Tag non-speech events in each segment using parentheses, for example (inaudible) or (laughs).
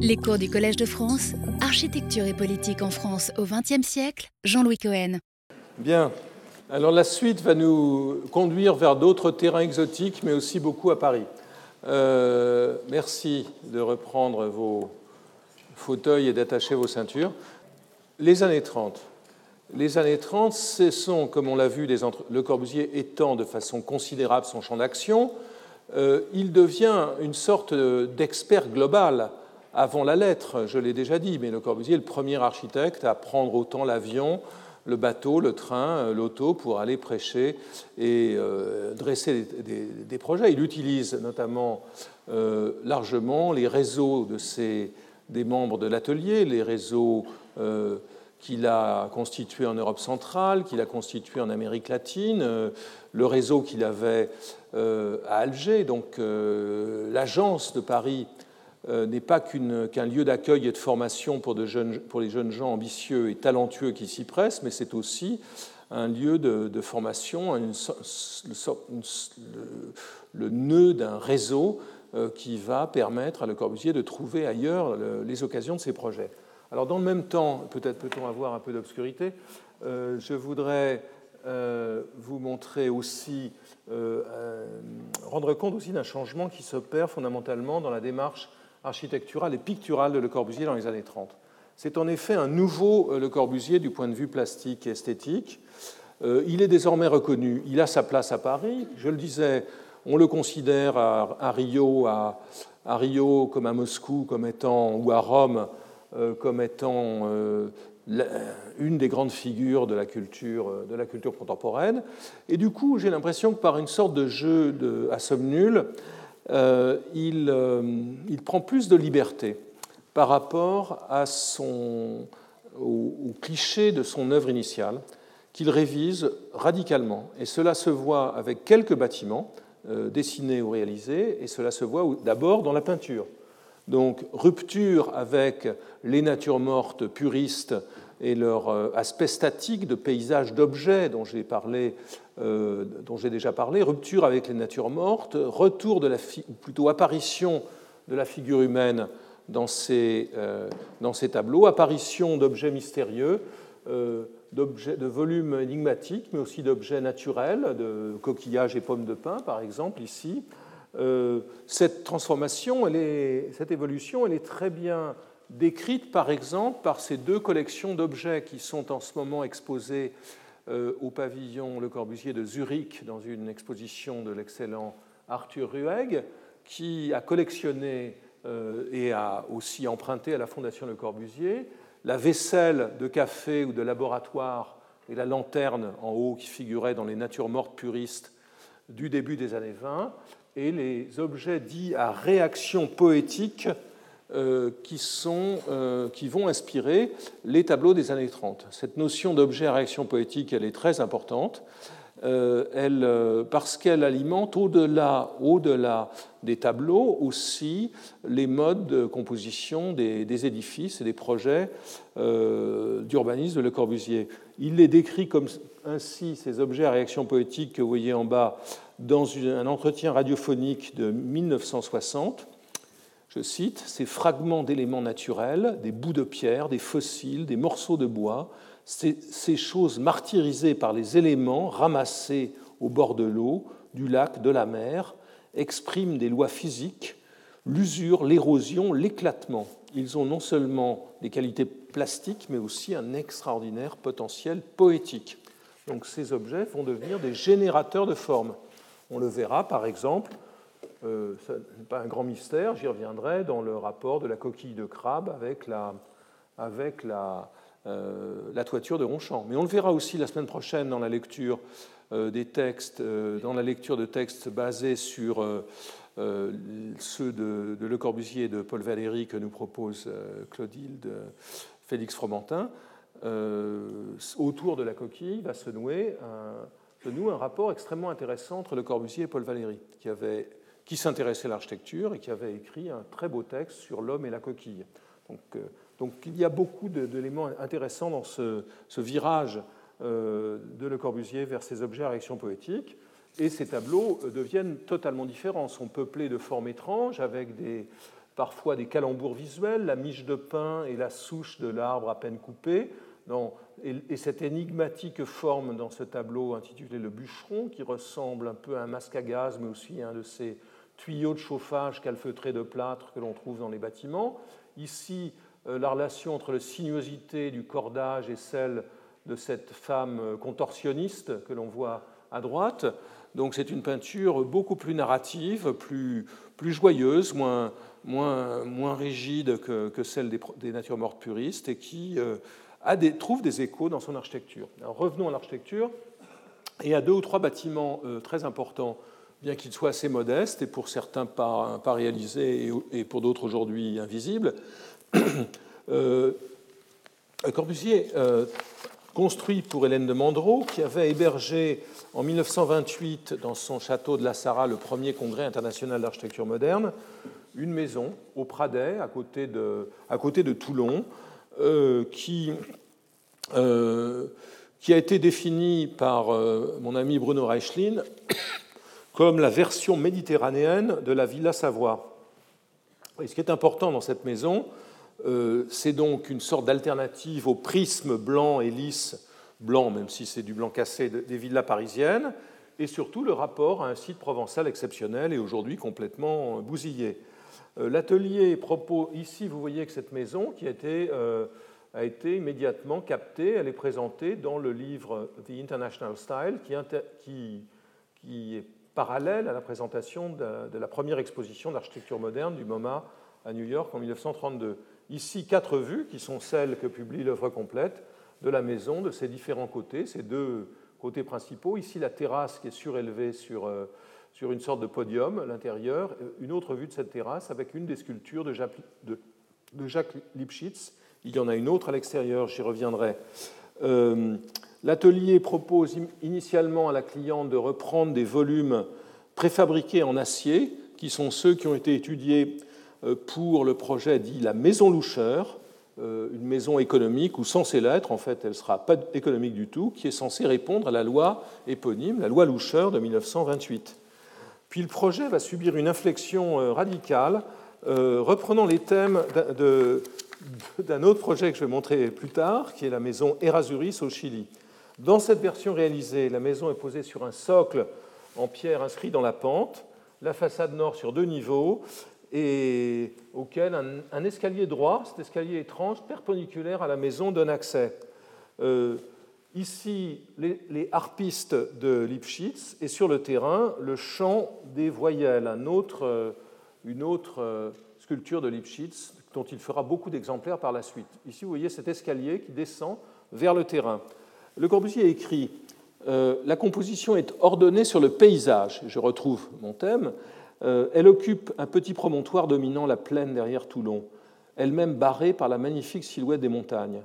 Les cours du Collège de France, Architecture et politique en France au XXe siècle, Jean-Louis Cohen. Bien. Alors la suite va nous conduire vers d'autres terrains exotiques, mais aussi beaucoup à Paris. Euh, merci de reprendre vos fauteuils et d'attacher vos ceintures. Les années 30. Les années 30, ce sont, comme on l'a vu, Le Corbusier étend de façon considérable son champ d'action. Euh, il devient une sorte d'expert global avant la lettre, je l'ai déjà dit, mais Le Corbusier est le premier architecte à prendre autant l'avion, le bateau, le train, euh, l'auto pour aller prêcher et euh, dresser des, projets. Il utilise notamment largement les réseaux de ses, des membres de l'atelier, les réseaux qu'il a constitués en Europe centrale, qu'il a constitués en Amérique latine, le réseau qu'il avait euh, à Alger. Donc euh, l'agence de Paris euh, n'est pas qu'un lieu d'accueil et de formation pour, les jeunes gens ambitieux et talentueux qui s'y pressent, mais c'est aussi un lieu de, formation, le, nœud d'un réseau qui va permettre à Le Corbusier de trouver ailleurs les occasions de ses projets. Alors dans le même temps, peut-être peut-on avoir un peu d'obscurité, je voudrais vous montrer aussi euh, euh, rendre compte aussi d'un changement qui s'opère fondamentalement dans la démarche architecturale et picturale de Le Corbusier dans les années 30. C'est en effet un nouveau euh, Le Corbusier du point de vue plastique et esthétique. Il est désormais reconnu, il a sa place à Paris. Je le disais, on le considère à, Rio, à, Rio comme à Moscou comme étant, ou à Rome comme étant une des grandes figures de la culture, euh, de la culture contemporaine. Et du coup, j'ai l'impression que par une sorte de jeu de, à somme nulle, euh, il, euh, il, prend plus de liberté par rapport au, cliché de son œuvre initiale, qu'il révise radicalement. Et cela se voit avec quelques bâtiments dessinés ou réalisés, et cela se voit d'abord dans la peinture. Donc rupture avec les natures mortes puristes et leur euh, aspect statique de paysage d'objets dont j'ai parlé, euh, dont j'ai déjà parlé, rupture avec les natures mortes, retour de la, ou plutôt apparition de la figure humaine dans ces, euh, dans ces tableaux, apparition d'objets mystérieux, de volumes énigmatiques, mais aussi d'objets naturels, de coquillages et pommes de pin, par exemple, ici. cette transformation, cette évolution, elle est très bien décrite par exemple par ces deux collections d'objets qui sont en ce moment exposées euh, au pavillon Le Corbusier de Zurich dans une exposition de l'excellent Arthur Rueg, qui a collectionné euh, et a aussi emprunté à la Fondation Le Corbusier la vaisselle de café ou de laboratoire et la lanterne en haut qui figurait dans les natures mortes puristes du début des années 20, et les objets dits à réaction poétique qui, sont, euh, qui vont inspirer les tableaux des années 30. Cette notion d'objet à réaction poétique, elle est très importante. Euh, elle, parce qu'elle alimente au-delà au -delà des tableaux aussi les modes de composition des édifices et des projets d'urbanisme de Le Corbusier. Il les décrit comme ainsi, ces objets à réaction poétique que vous voyez en bas, dans un entretien radiophonique de 1960 je cite, ces fragments d'éléments naturels, des bouts de pierre, des fossiles, des morceaux de bois, ces, choses martyrisées par les éléments ramassés au bord de l'eau, du lac, de la mer, expriment des lois physiques, l'usure, l'érosion, l'éclatement. Ils ont non seulement des qualités plastiques, mais aussi un extraordinaire potentiel poétique. Donc ces objets vont devenir des générateurs de formes. On le verra par exemple euh, ce n'est pas un grand mystère, j'y reviendrai dans le rapport de la coquille de crabe avec la, avec la, euh, la toiture de Ronchamp. Mais on le verra aussi la semaine prochaine dans la lecture euh, des textes, dans la lecture de textes basés sur ceux de, Le Corbusier et de Paul Valéry que nous propose Clotilde Félix Fromentin. autour de la coquille va se nouer un, se noue un rapport extrêmement intéressant entre Le Corbusier et Paul Valéry, qui avait qui s'intéressait à l'architecture et qui avait écrit un très beau texte sur l'homme et la coquille. Donc, euh, donc il y a beaucoup d'éléments intéressants dans ce, virage euh, de Le Corbusier vers ces objets à réaction poétique. Et ces tableaux euh, deviennent totalement différents, sont peuplés de formes étranges, avec des, parfois des calembours visuels, la miche de pain et la souche de l'arbre à peine coupée. et, cette énigmatique forme dans ce tableau intitulé Le bûcheron, qui ressemble un peu à un masque à gaz, mais aussi à un de ces tuyaux de chauffage calfeutrés de plâtre que l'on trouve dans les bâtiments. Ici, euh, la relation entre la sinuosité du cordage et celle de cette femme euh, contorsionniste que l'on voit à droite. Donc c'est une peinture beaucoup plus narrative, plus, plus joyeuse, moins, moins, moins rigide que, que celle des, des, natures mortes puristes et qui euh, trouve des échos dans son architecture. Revenons à l'architecture et à deux ou trois bâtiments très importants bien qu'ils soient assez modestes et pour certains pas, réalisés et pour d'autres aujourd'hui invisibles. (clears throat) Euh, Corbusier, euh, construit pour Hélène de Mandreau, qui avait hébergé en 1928 dans son château de la Sarraz le premier congrès international d'architecture moderne, une maison au Pradet, à côté de, à côté de Toulon, euh, qui, qui a été définie par mon ami Bruno Reichlin comme la version méditerranéenne de la Villa Savoie. Et ce qui est important dans cette maison, euh, c'est donc une sorte d'alternative au prisme blanc et lisse, blanc même si c'est du blanc cassé des villas parisiennes, et surtout le rapport à un site provençal exceptionnel et aujourd'hui complètement bousillé. Euh, l'atelier propose, ici vous voyez que cette maison qui a été, euh, a été immédiatement captée, elle est présentée dans le livre The International Style qui est parallèle à la présentation de, la première exposition d'architecture moderne du MoMA à New York en 1932. Ici, quatre vues qui sont celles que publie l'œuvre complète de la maison, de ses différents côtés, ces deux côtés principaux. Ici, la terrasse qui est surélevée sur, euh, sur une sorte de podium, l'intérieur. Une autre vue de cette terrasse avec une des sculptures de Jacques, de, Jacques Lipschitz. Il y en a une autre à l'extérieur, j'y reviendrai. Euh, L'atelier propose initialement à la cliente de reprendre des volumes préfabriqués en acier, qui sont ceux qui ont été étudiés euh, pour le projet dit la maison Loucheur, euh, une maison économique ou censée l'être, en fait elle ne sera pas économique du tout, qui est censée répondre à la loi éponyme, la loi Loucheur de 1928. Puis le projet va subir une inflexion euh, radicale, reprenant les thèmes d'un autre projet que je vais montrer plus tard, qui est la maison Erasuris au Chili. Dans cette version réalisée, la maison est posée sur un socle en pierre inscrit dans la pente, la façade nord sur deux niveaux, et auquel un, escalier droit, cet escalier étrange, perpendiculaire à la maison, donne accès. Euh, ici, les, harpistes de Lipschitz, et sur le terrain, le chant des voyelles, euh, une autre euh, sculpture de Lipschitz, dont il fera beaucoup d'exemplaires par la suite. Ici, vous voyez cet escalier qui descend vers le terrain. Le Corbusier écrit euh, La composition est ordonnée sur le paysage. Je retrouve mon thème. Euh, elle occupe un petit promontoire dominant la plaine derrière Toulon, elle-même barrée par la magnifique silhouette des montagnes.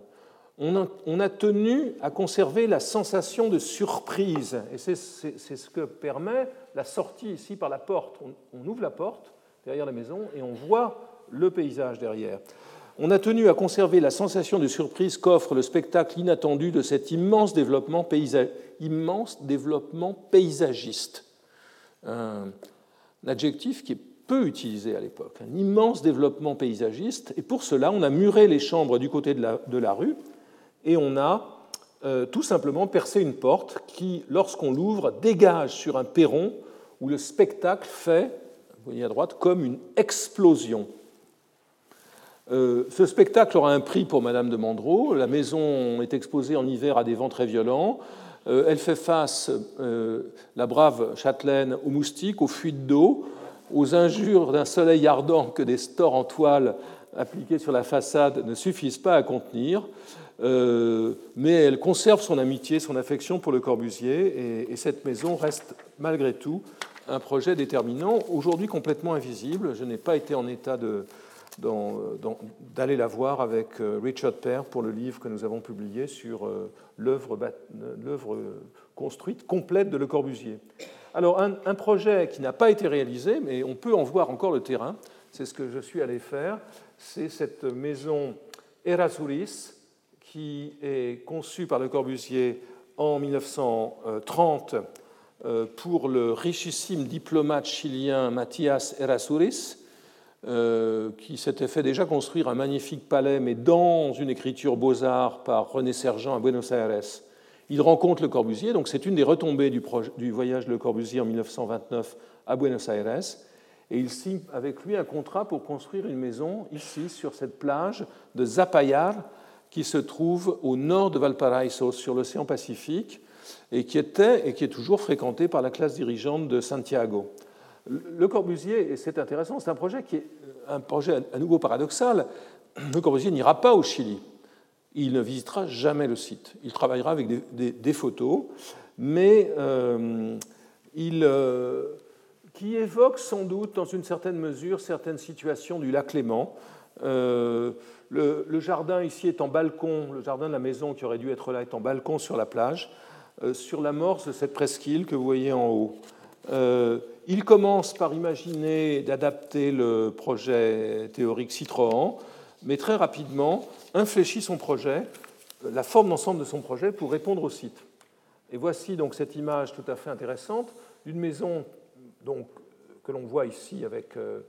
On a, tenu à conserver la sensation de surprise, et c'est ce que permet la sortie ici par la porte. on ouvre la porte derrière la maison et on voit le paysage derrière on a tenu à conserver la sensation de surprise qu'offre le spectacle inattendu de cet immense développement, immense développement paysagiste. Un, adjectif qui est peu utilisé à l'époque, un immense développement paysagiste, et pour cela on a muré les chambres du côté de la, rue, et on a euh, tout simplement percé une porte qui, lorsqu'on l'ouvre, dégage sur un perron où le spectacle fait, vous voyez à droite, comme une explosion. Euh, ce spectacle aura un prix pour Madame de Mandreau. La maison est exposée en hiver à des vents très violents. Euh, elle fait face, euh, la brave châtelaine, aux moustiques, aux fuites d'eau, aux injures d'un soleil ardent que des stores en toile appliqués sur la façade ne suffisent pas à contenir. mais elle conserve son amitié, son affection pour le Corbusier, et, et cette maison reste malgré tout un projet déterminant, aujourd'hui complètement invisible. Je n'ai pas été en état de, d'aller la voir avec euh, Richard Pear pour le livre que nous avons publié sur euh, l'œuvre construite complète de Le Corbusier. Alors, un, projet qui n'a pas été réalisé, mais on peut en voir encore le terrain, c'est ce que je suis allé faire, c'est cette maison Erasuris qui est conçue par Le Corbusier en 1930 euh, pour le richissime diplomate chilien Mathias Erasuris qui s'était fait déjà construire un magnifique palais, mais dans une écriture beaux-arts par René Sergent à Buenos Aires. Il rencontre Le Corbusier, donc c'est une des retombées du, du, voyage de Le Corbusier en 1929 à Buenos Aires, et il signe avec lui un contrat pour construire une maison ici, sur cette plage de Zapallar, qui se trouve au nord de Valparaiso, sur l'océan Pacifique, et qui était et qui est toujours fréquentée par la classe dirigeante de Santiago. Le Corbusier, et c'est intéressant, c'est un projet qui est un projet à nouveau paradoxal. Le Corbusier n'ira pas au Chili. Il ne visitera jamais le site. Il travaillera avec des, photos, mais euh, il, euh, qui évoque sans doute, dans une certaine mesure, certaines situations du lac Léman. Euh, le, jardin ici est en balcon, le jardin de la maison qui aurait dû être là est en balcon sur la plage, sur l'amorce de cette presqu'île que vous voyez en haut. Euh, il commence par imaginer d'adapter le projet théorique Citroën, mais très rapidement infléchit son projet, la forme d'ensemble de son projet pour répondre au site. Et voici donc cette image tout à fait intéressante d'une maison donc, que l'on voit ici avec euh,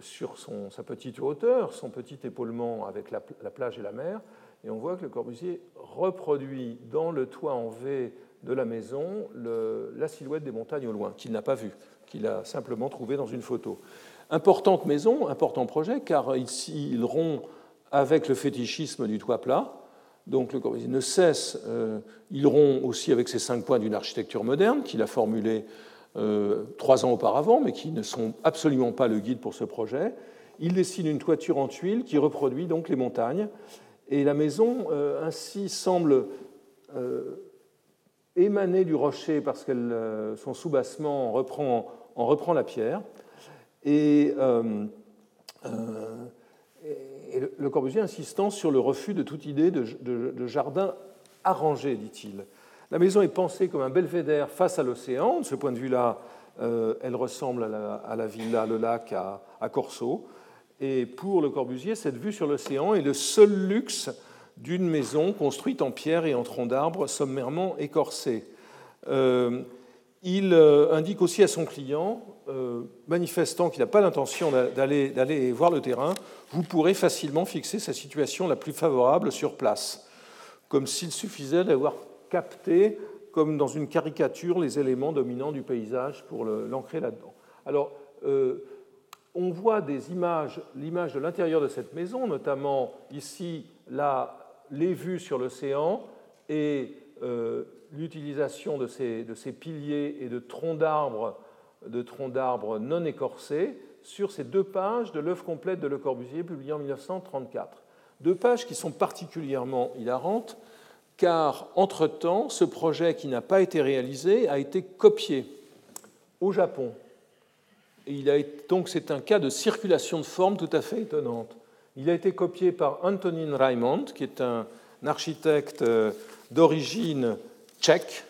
sur son, sa petite hauteur, son petit épaulement avec la, plage et la mer, et on voit que le Corbusier reproduit dans le toit en V de la maison la silhouette des montagnes au loin, qu'il n'a pas vue, qu'il a simplement trouvé dans une photo. Importante maison, important projet, car ici il rompt avec le fétichisme du toit plat. Donc le Corbusier ne cesse, euh, il rompt aussi avec ces cinq points d'une architecture moderne qu'il a formulée euh, trois ans auparavant, mais qui ne sont absolument pas le guide pour ce projet. Il dessine une toiture en tuiles qui reproduit donc les montagnes. Et la maison, euh, ainsi, semble émaner du rocher parce que son soubassement reprend, en reprend la pierre. Et, le Corbusier insistant sur le refus de toute idée de, jardin arrangé, dit-il. La maison est pensée comme un belvédère face à l'océan. De ce point de vue-là, euh, elle ressemble à la, villa Le Lac à, Corso. Et pour Le Corbusier, cette vue sur l'océan est le seul luxe d'une maison construite en pierre et en troncs d'arbres sommairement écorcés. Euh, il euh, indique aussi à son client, manifestant qu'il n'a pas l'intention d'aller voir le terrain, vous pourrez facilement fixer sa situation la plus favorable sur place, comme s'il suffisait d'avoir capter, comme dans une caricature, les éléments dominants du paysage pour l'ancrer là-dedans. Alors, euh, on voit des images, l'image de l'intérieur de cette maison, notamment ici, là, les vues sur l'océan et euh, l'utilisation de ces, de ces, piliers et de troncs d'arbres de troncs d'arbres non écorcés sur ces deux pages de l'œuvre complète de Le Corbusier publiée en 1934. Deux pages qui sont particulièrement hilarantes car entre-temps, ce projet qui n'a pas été réalisé a été copié au Japon. Et il a donc c'est un cas de circulation de forme tout à fait étonnante. Il a été copié par Antonin Raimond, qui est un architecte euh, d'origine tchèque,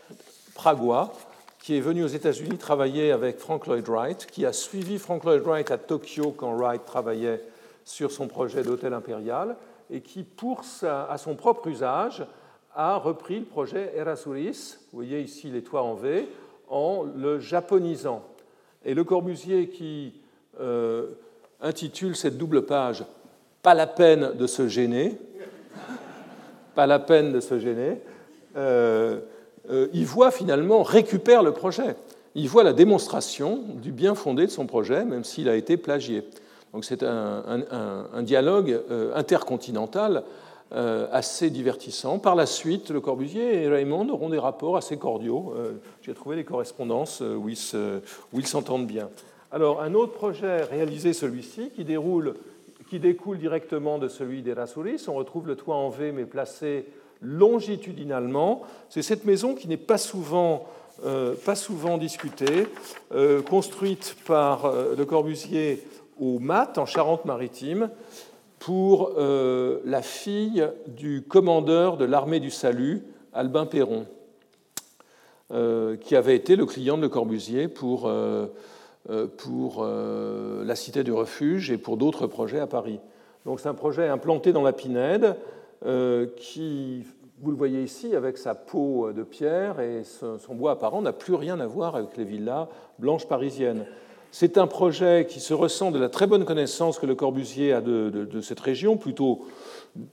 pragois, qui est venu aux États-Unis travailler avec Frank Lloyd Wright, qui a suivi Frank Lloyd Wright à Tokyo quand Wright travaillait sur son projet d'hôtel impérial, et qui, pour à son propre usage, a repris le projet Erasuris, vous voyez ici les toits en V, en le japonisant. Et Le Corbusier qui euh, intitule cette double page Pas la peine de se gêner, pas la peine de se gêner, euh, euh, il voit finalement, récupère le projet. Il voit la démonstration du bien fondé de son projet, même s'il a été plagié. Donc c'est un, un, dialogue intercontinental euh, assez divertissant. Par la suite, Le Corbusier et Raymond auront des rapports assez cordiaux. J'ai trouvé des correspondances où ils s'entendent bien. Alors, un autre projet réalisé, celui-ci, qui, déroule, qui découle directement de celui d'Erasuris, on retrouve le toit en V, mais placé longitudinalement. C'est cette maison qui n'est pas souvent, pas souvent discutée, construite par Le Corbusier au Mat, en Charente-Maritime, pour euh, la fille du commandeur de l'armée du salut, Albin Perron, euh, qui avait été le client de Le Corbusier pour, euh, pour la Cité du Refuge et pour d'autres projets à Paris. Donc c'est un projet implanté dans la Pinède qui, vous le voyez ici, avec sa peau de pierre et son bois apparent, n'a plus rien à voir avec les villas blanches parisiennes. C'est un projet qui se ressent de la très bonne connaissance que Le Corbusier a de, cette région, plutôt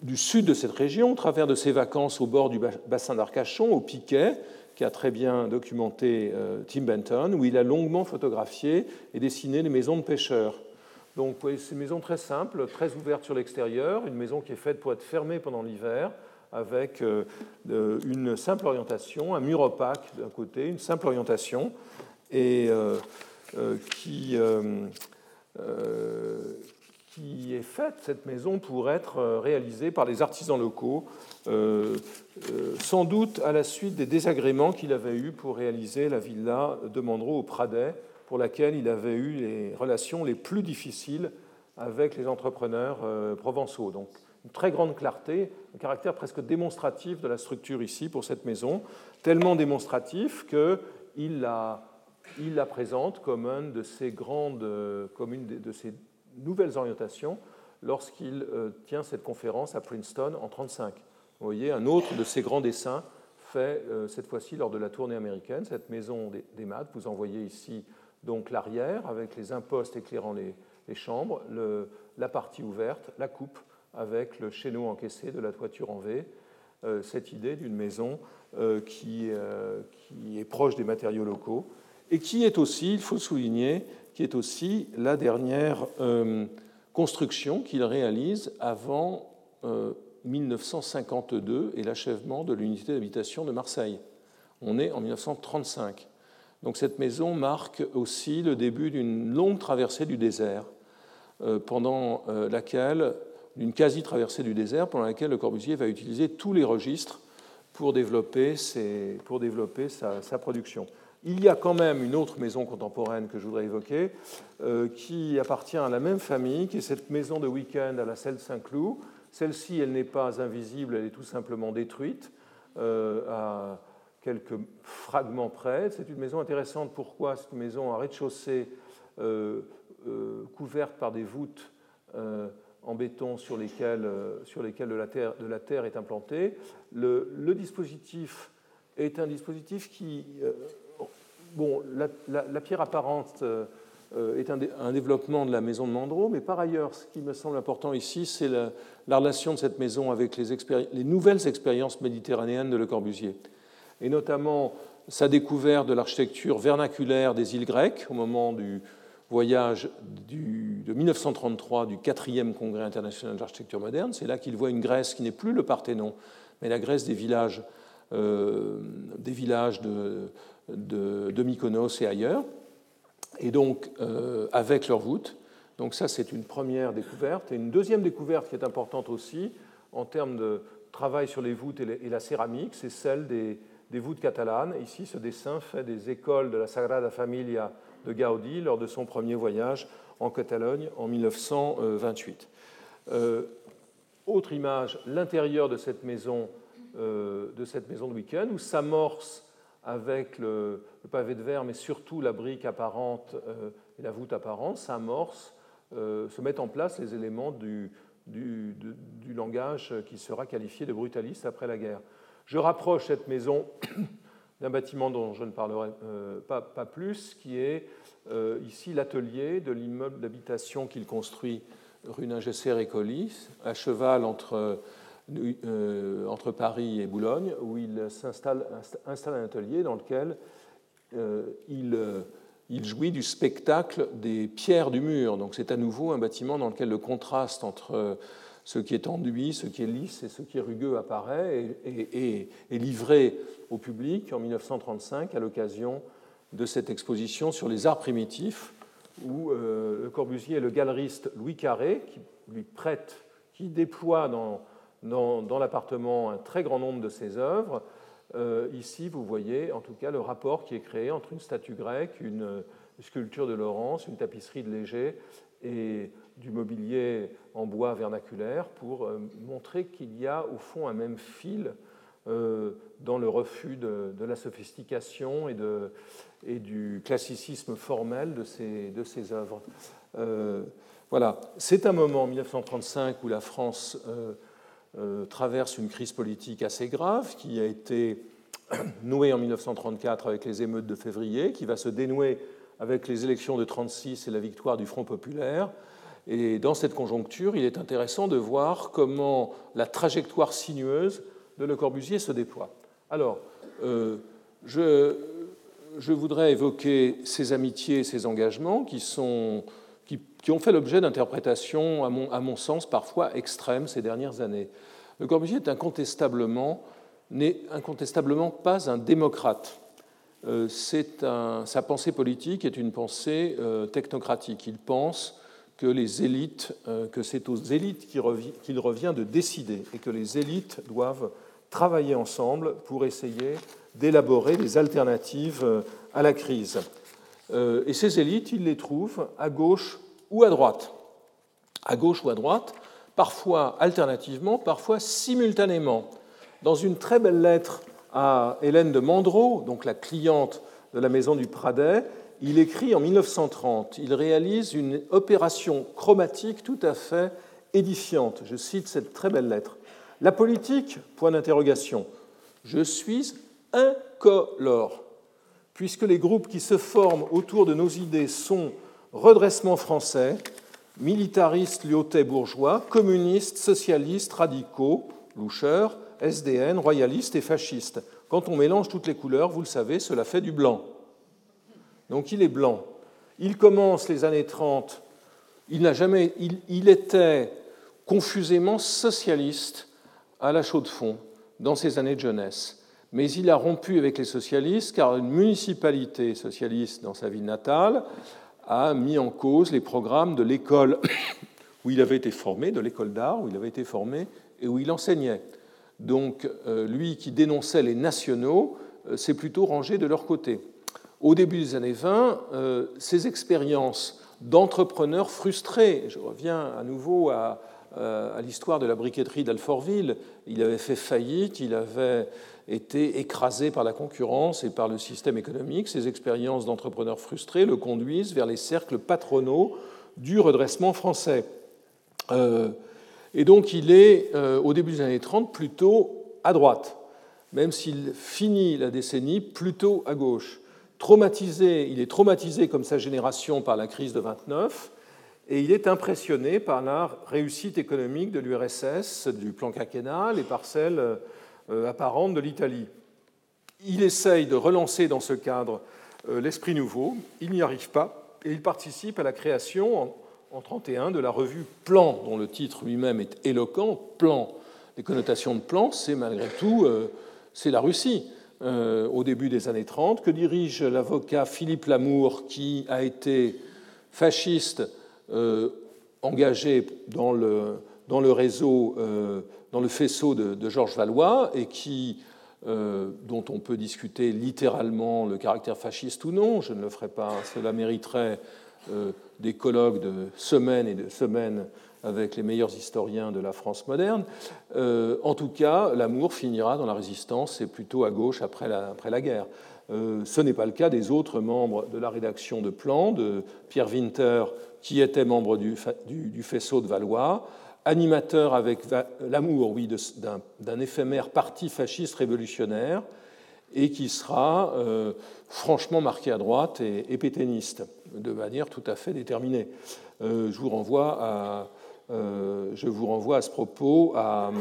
du sud de cette région, au travers de ses vacances au bord du bassin d'Arcachon, au Piquet, qui a très bien documenté euh, Tim Benton, où il a longuement photographié et dessiné les maisons de pêcheurs. Donc, vous voyez, c'est une maison très simple, très ouverte sur l'extérieur, une maison qui est faite pour être fermée pendant l'hiver, avec euh, une simple orientation, un mur opaque d'un côté, une simple orientation, et euh, qui, qui est faite, cette maison, pour être réalisée par les artisans locaux euh, euh, sans doute à la suite des désagréments qu'il avait eus pour réaliser la villa de Mandreau au Pradet, pour laquelle il avait eu les relations les plus difficiles avec les entrepreneurs euh, provençaux. Donc une très grande clarté, un caractère presque démonstratif de la structure ici pour cette maison, tellement démonstratif qu'il la, il la présente comme une de ces grandes, comme une de ces nouvelles orientations lorsqu'il tient cette conférence à Princeton en 1935. Vous voyez, un autre de ces grands dessins fait euh, cette fois-ci lors de la tournée américaine, cette maison des, maths. Vous en voyez ici donc l'arrière avec les impostes éclairant les, chambres, la partie ouverte, la coupe avec le chéneau encaissé de la toiture en V. Euh, cette idée d'une maison euh, qui, est proche des matériaux locaux et qui est aussi, il faut souligner, qui est aussi la dernière construction qu'il réalise avant 1952 et l'achèvement de l'unité d'habitation de Marseille. On est en 1935. Donc cette maison marque aussi le début d'une longue traversée du désert, euh, pendant euh, laquelle, d'une quasi-traversée du désert, pendant laquelle Le Corbusier va utiliser tous les registres pour développer sa, production. Il y a quand même une autre maison contemporaine que je voudrais évoquer, euh, qui appartient à la même famille, qui est cette maison de week-end à la Selle Saint-Cloud, celle-ci, elle n'est pas invisible, elle est tout simplement détruite euh, à quelques fragments près. C'est une maison intéressante. Pourquoi C'est une maison en rez-de-chaussée euh, couverte par des voûtes en béton sur lesquelles, sur lesquelles de, la terre, de, la terre, est implantée? Le, dispositif est un dispositif qui... bon, la pierre apparente euh, est un, développement de la maison de Mandreau, mais par ailleurs, ce qui me semble important ici, c'est la, relation de cette maison avec les, nouvelles expériences méditerranéennes de Le Corbusier, et notamment sa découverte de l'architecture vernaculaire des îles grecques au moment du voyage de 1933 du 4e Congrès international d'architecture moderne. C'est là qu'il voit une Grèce qui n'est plus le Parthénon, mais la Grèce des villages, euh, des villages de, Mykonos et ailleurs et donc euh, avec leur voûte. Donc ça, c'est une première découverte. Et une deuxième découverte qui est importante aussi en termes de travail sur les voûtes et, la céramique, c'est celle des, voûtes catalanes. Ici, ce dessin fait des écoles de la Sagrada Familia de Gaudi lors de son premier voyage en Catalogne en 1928. Euh, autre image, l'intérieur de cette maison euh, de cette maison de week-end où s'amorce avec le, pavé de verre, mais surtout la brique apparente euh, et la voûte apparente, s'amorce, euh, se mettent en place les éléments du, langage qui sera qualifié de brutaliste après la guerre. Je rapproche cette maison (coughs) d'un bâtiment dont je ne parlerai euh, pas, plus, qui est ici l'atelier de l'immeuble d'habitation qu'il construit rue Ningesser et Colis, à cheval entre euh, entre Paris et Boulogne, où il s'installe installe un atelier dans lequel euh, il, euh, il, jouit du spectacle des pierres du mur. Donc c'est à nouveau un bâtiment dans lequel le contraste entre ce qui est enduit, ce qui est lisse et ce qui est rugueux apparaît et, est livré au public en 1935 à l'occasion de cette exposition sur les arts primitifs où Le Corbusier et le galeriste Louis Carré, qui lui prête, qui déploie dans dans, l'appartement un très grand nombre de ses œuvres. Euh, ici, vous voyez en tout cas le rapport qui est créé entre une statue grecque, une, sculpture de Laurence, une tapisserie de Léger et du mobilier en bois vernaculaire pour euh, montrer qu'il y a au fond un même fil euh, dans le refus de, la sophistication et, du classicisme formel de ces, de ces œuvres. voilà, c'est un moment, 1935, où la France traverse une crise politique assez grave qui a été (clears throat) nouée en 1934 avec les émeutes de février, qui va se dénouer avec les élections de 1936 et la victoire du Front populaire. Et dans cette conjoncture, il est intéressant de voir comment la trajectoire sinueuse de Le Corbusier se déploie. Alors, euh, je, je, voudrais évoquer ces amitiés, ces engagements qui, sont, qui, ont fait l'objet d'interprétations, à mon, sens, parfois extrêmes ces dernières années. Le Corbusier est incontestablement, n'est incontestablement pas un démocrate. Euh, sa pensée politique est une pensée euh, technocratique. Il pense que euh, que c'est aux élites qu'il revient de décider et que les élites doivent travailler ensemble pour essayer d'élaborer des alternatives à la crise. Et ces élites, il les trouve à gauche ou à droite. À gauche ou à droite, parfois alternativement, parfois simultanément. Dans une très belle lettre à Hélène de Mandreau, donc la cliente de la maison du Pradet, il écrit en 1930, il réalise une opération chromatique tout à fait édifiante. Je cite cette très belle lettre. La politique, point d'interrogation, je suis incolore, puisque les groupes qui se forment autour de nos idées sont redressement français, militaristes lyotais bourgeois, communistes, socialistes, radicaux, loucheurs, SDN, royalistes et fascistes. Quand on mélange toutes les couleurs, vous le savez, cela fait du blanc. Donc il est blanc. Il commence les années 30, il, n'a jamais, il, il était confusément socialiste à la chaux de fond dans ses années de jeunesse. Mais il a rompu avec les socialistes car une municipalité socialiste dans sa ville natale a mis en cause les programmes de l'école (coughs) où il avait été formé, de l'école d'art où il avait été formé et où il enseignait. Donc euh, lui qui dénonçait les nationaux euh, s'est plutôt rangé de leur côté. Au début des années 20, euh, ces expériences d'entrepreneurs frustrés, je reviens à nouveau à, à l'histoire de la briqueterie d'Alfortville, il avait fait faillite, il avait été écrasé par la concurrence et par le système économique. Ces expériences d'entrepreneurs frustrés le conduisent vers les cercles patronaux du redressement français. Et donc il est, euh, au début des années 30, plutôt à droite, même s'il finit la décennie plutôt à gauche. Traumatisé, il est traumatisé comme sa génération par la crise de 29, et il est impressionné par la réussite économique de l'URSS, du plan quinquennal et par celle euh, apparente de l'Italie. Il essaye de relancer dans ce cadre euh, l'esprit nouveau, il n'y arrive pas, et il participe à la création en 1931 de la revue Plan, dont le titre lui-même est éloquent. Plan, les connotations de plan, c'est malgré tout euh, c'est la Russie. Euh, au début des années 30, que dirige l'avocat Philippe Lamour, qui a été fasciste euh, engagé dans le, dans le réseau, dans le faisceau de, Georges Valois, et qui, dont on peut discuter littéralement le caractère fasciste ou non, je ne le ferai pas, cela mériterait des colloques de semaines et de semaines avec les meilleurs historiens de la France moderne. Euh, en tout cas, l'amour finira dans la résistance et plutôt à gauche après la, après la guerre. Euh, ce n'est pas le cas des autres membres de la rédaction de Plan, de Pierre Winter, qui était membre du, du, faisceau de Valois, animateur avec l'amour, oui, d'un éphémère parti fasciste révolutionnaire, et qui sera euh, franchement marqué à droite et, pétainiste de manière tout à fait déterminée. Euh, je, vous renvoie à, euh, je vous renvoie à ce propos à,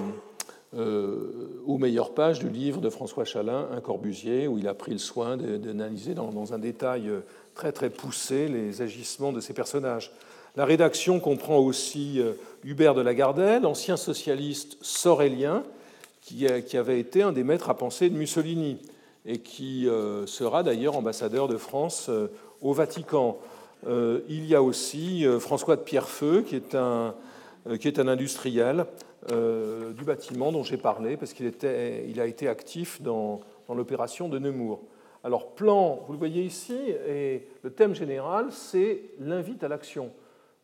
aux meilleures pages du livre de François Chalin, Un Corbusier, où il a pris le soin d'analyser dans, dans, un détail très très poussé les agissements de ces personnages. La rédaction comprend aussi Hubert de Lagardelle, ancien socialiste sorélien, qui, qui avait été un des maîtres à penser de Mussolini et qui sera d'ailleurs ambassadeur de France au Vatican. Euh, il y a aussi euh, François de Pierrefeu, qui est un, euh, industriel du bâtiment dont j'ai parlé, parce qu'il il a été actif dans, dans l'opération de Nemours. Alors, plan, vous le voyez ici, et le thème général, c'est l'invite à l'action.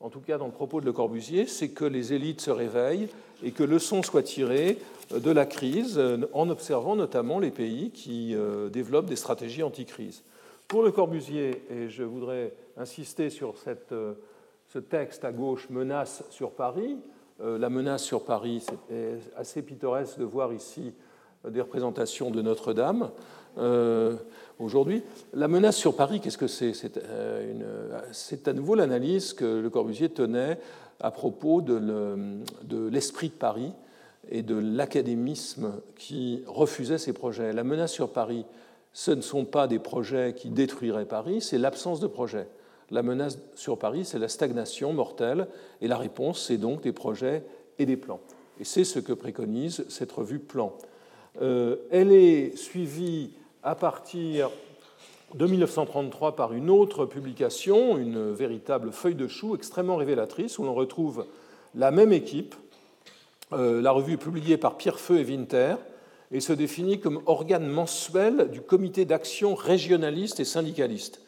En tout cas, dans le propos de Le Corbusier, c'est que les élites se réveillent et que leçon soit tirée de la crise, en observant notamment les pays qui développent des stratégies anti-crise. Pour Le Corbusier, et je voudrais insister sur euh, ce texte à gauche, Menace sur Paris, euh, la menace sur Paris, c'est assez pittoresque de voir ici des représentations de Notre-Dame aujourd'hui. La menace sur Paris, qu'est-ce que c'est? C'est à nouveau l'analyse que Le Corbusier tenait à propos de l'esprit de Paris et de l'académisme qui refusait ces projets. La menace sur Paris, ce ne sont pas des projets qui détruiraient Paris, c'est l'absence de projets. La menace sur Paris, c'est la stagnation mortelle, et la réponse, c'est donc des projets et des plans. Et c'est ce que préconise cette revue Plan. Euh, elle est suivie à partir de 1933 par une autre publication, une véritable feuille de chou extrêmement révélatrice, où l'on retrouve la même équipe, euh, la revue publiée par Pierrefeu et Winter, et se définit comme organe mensuel du comité d'action régionaliste et syndicaliste.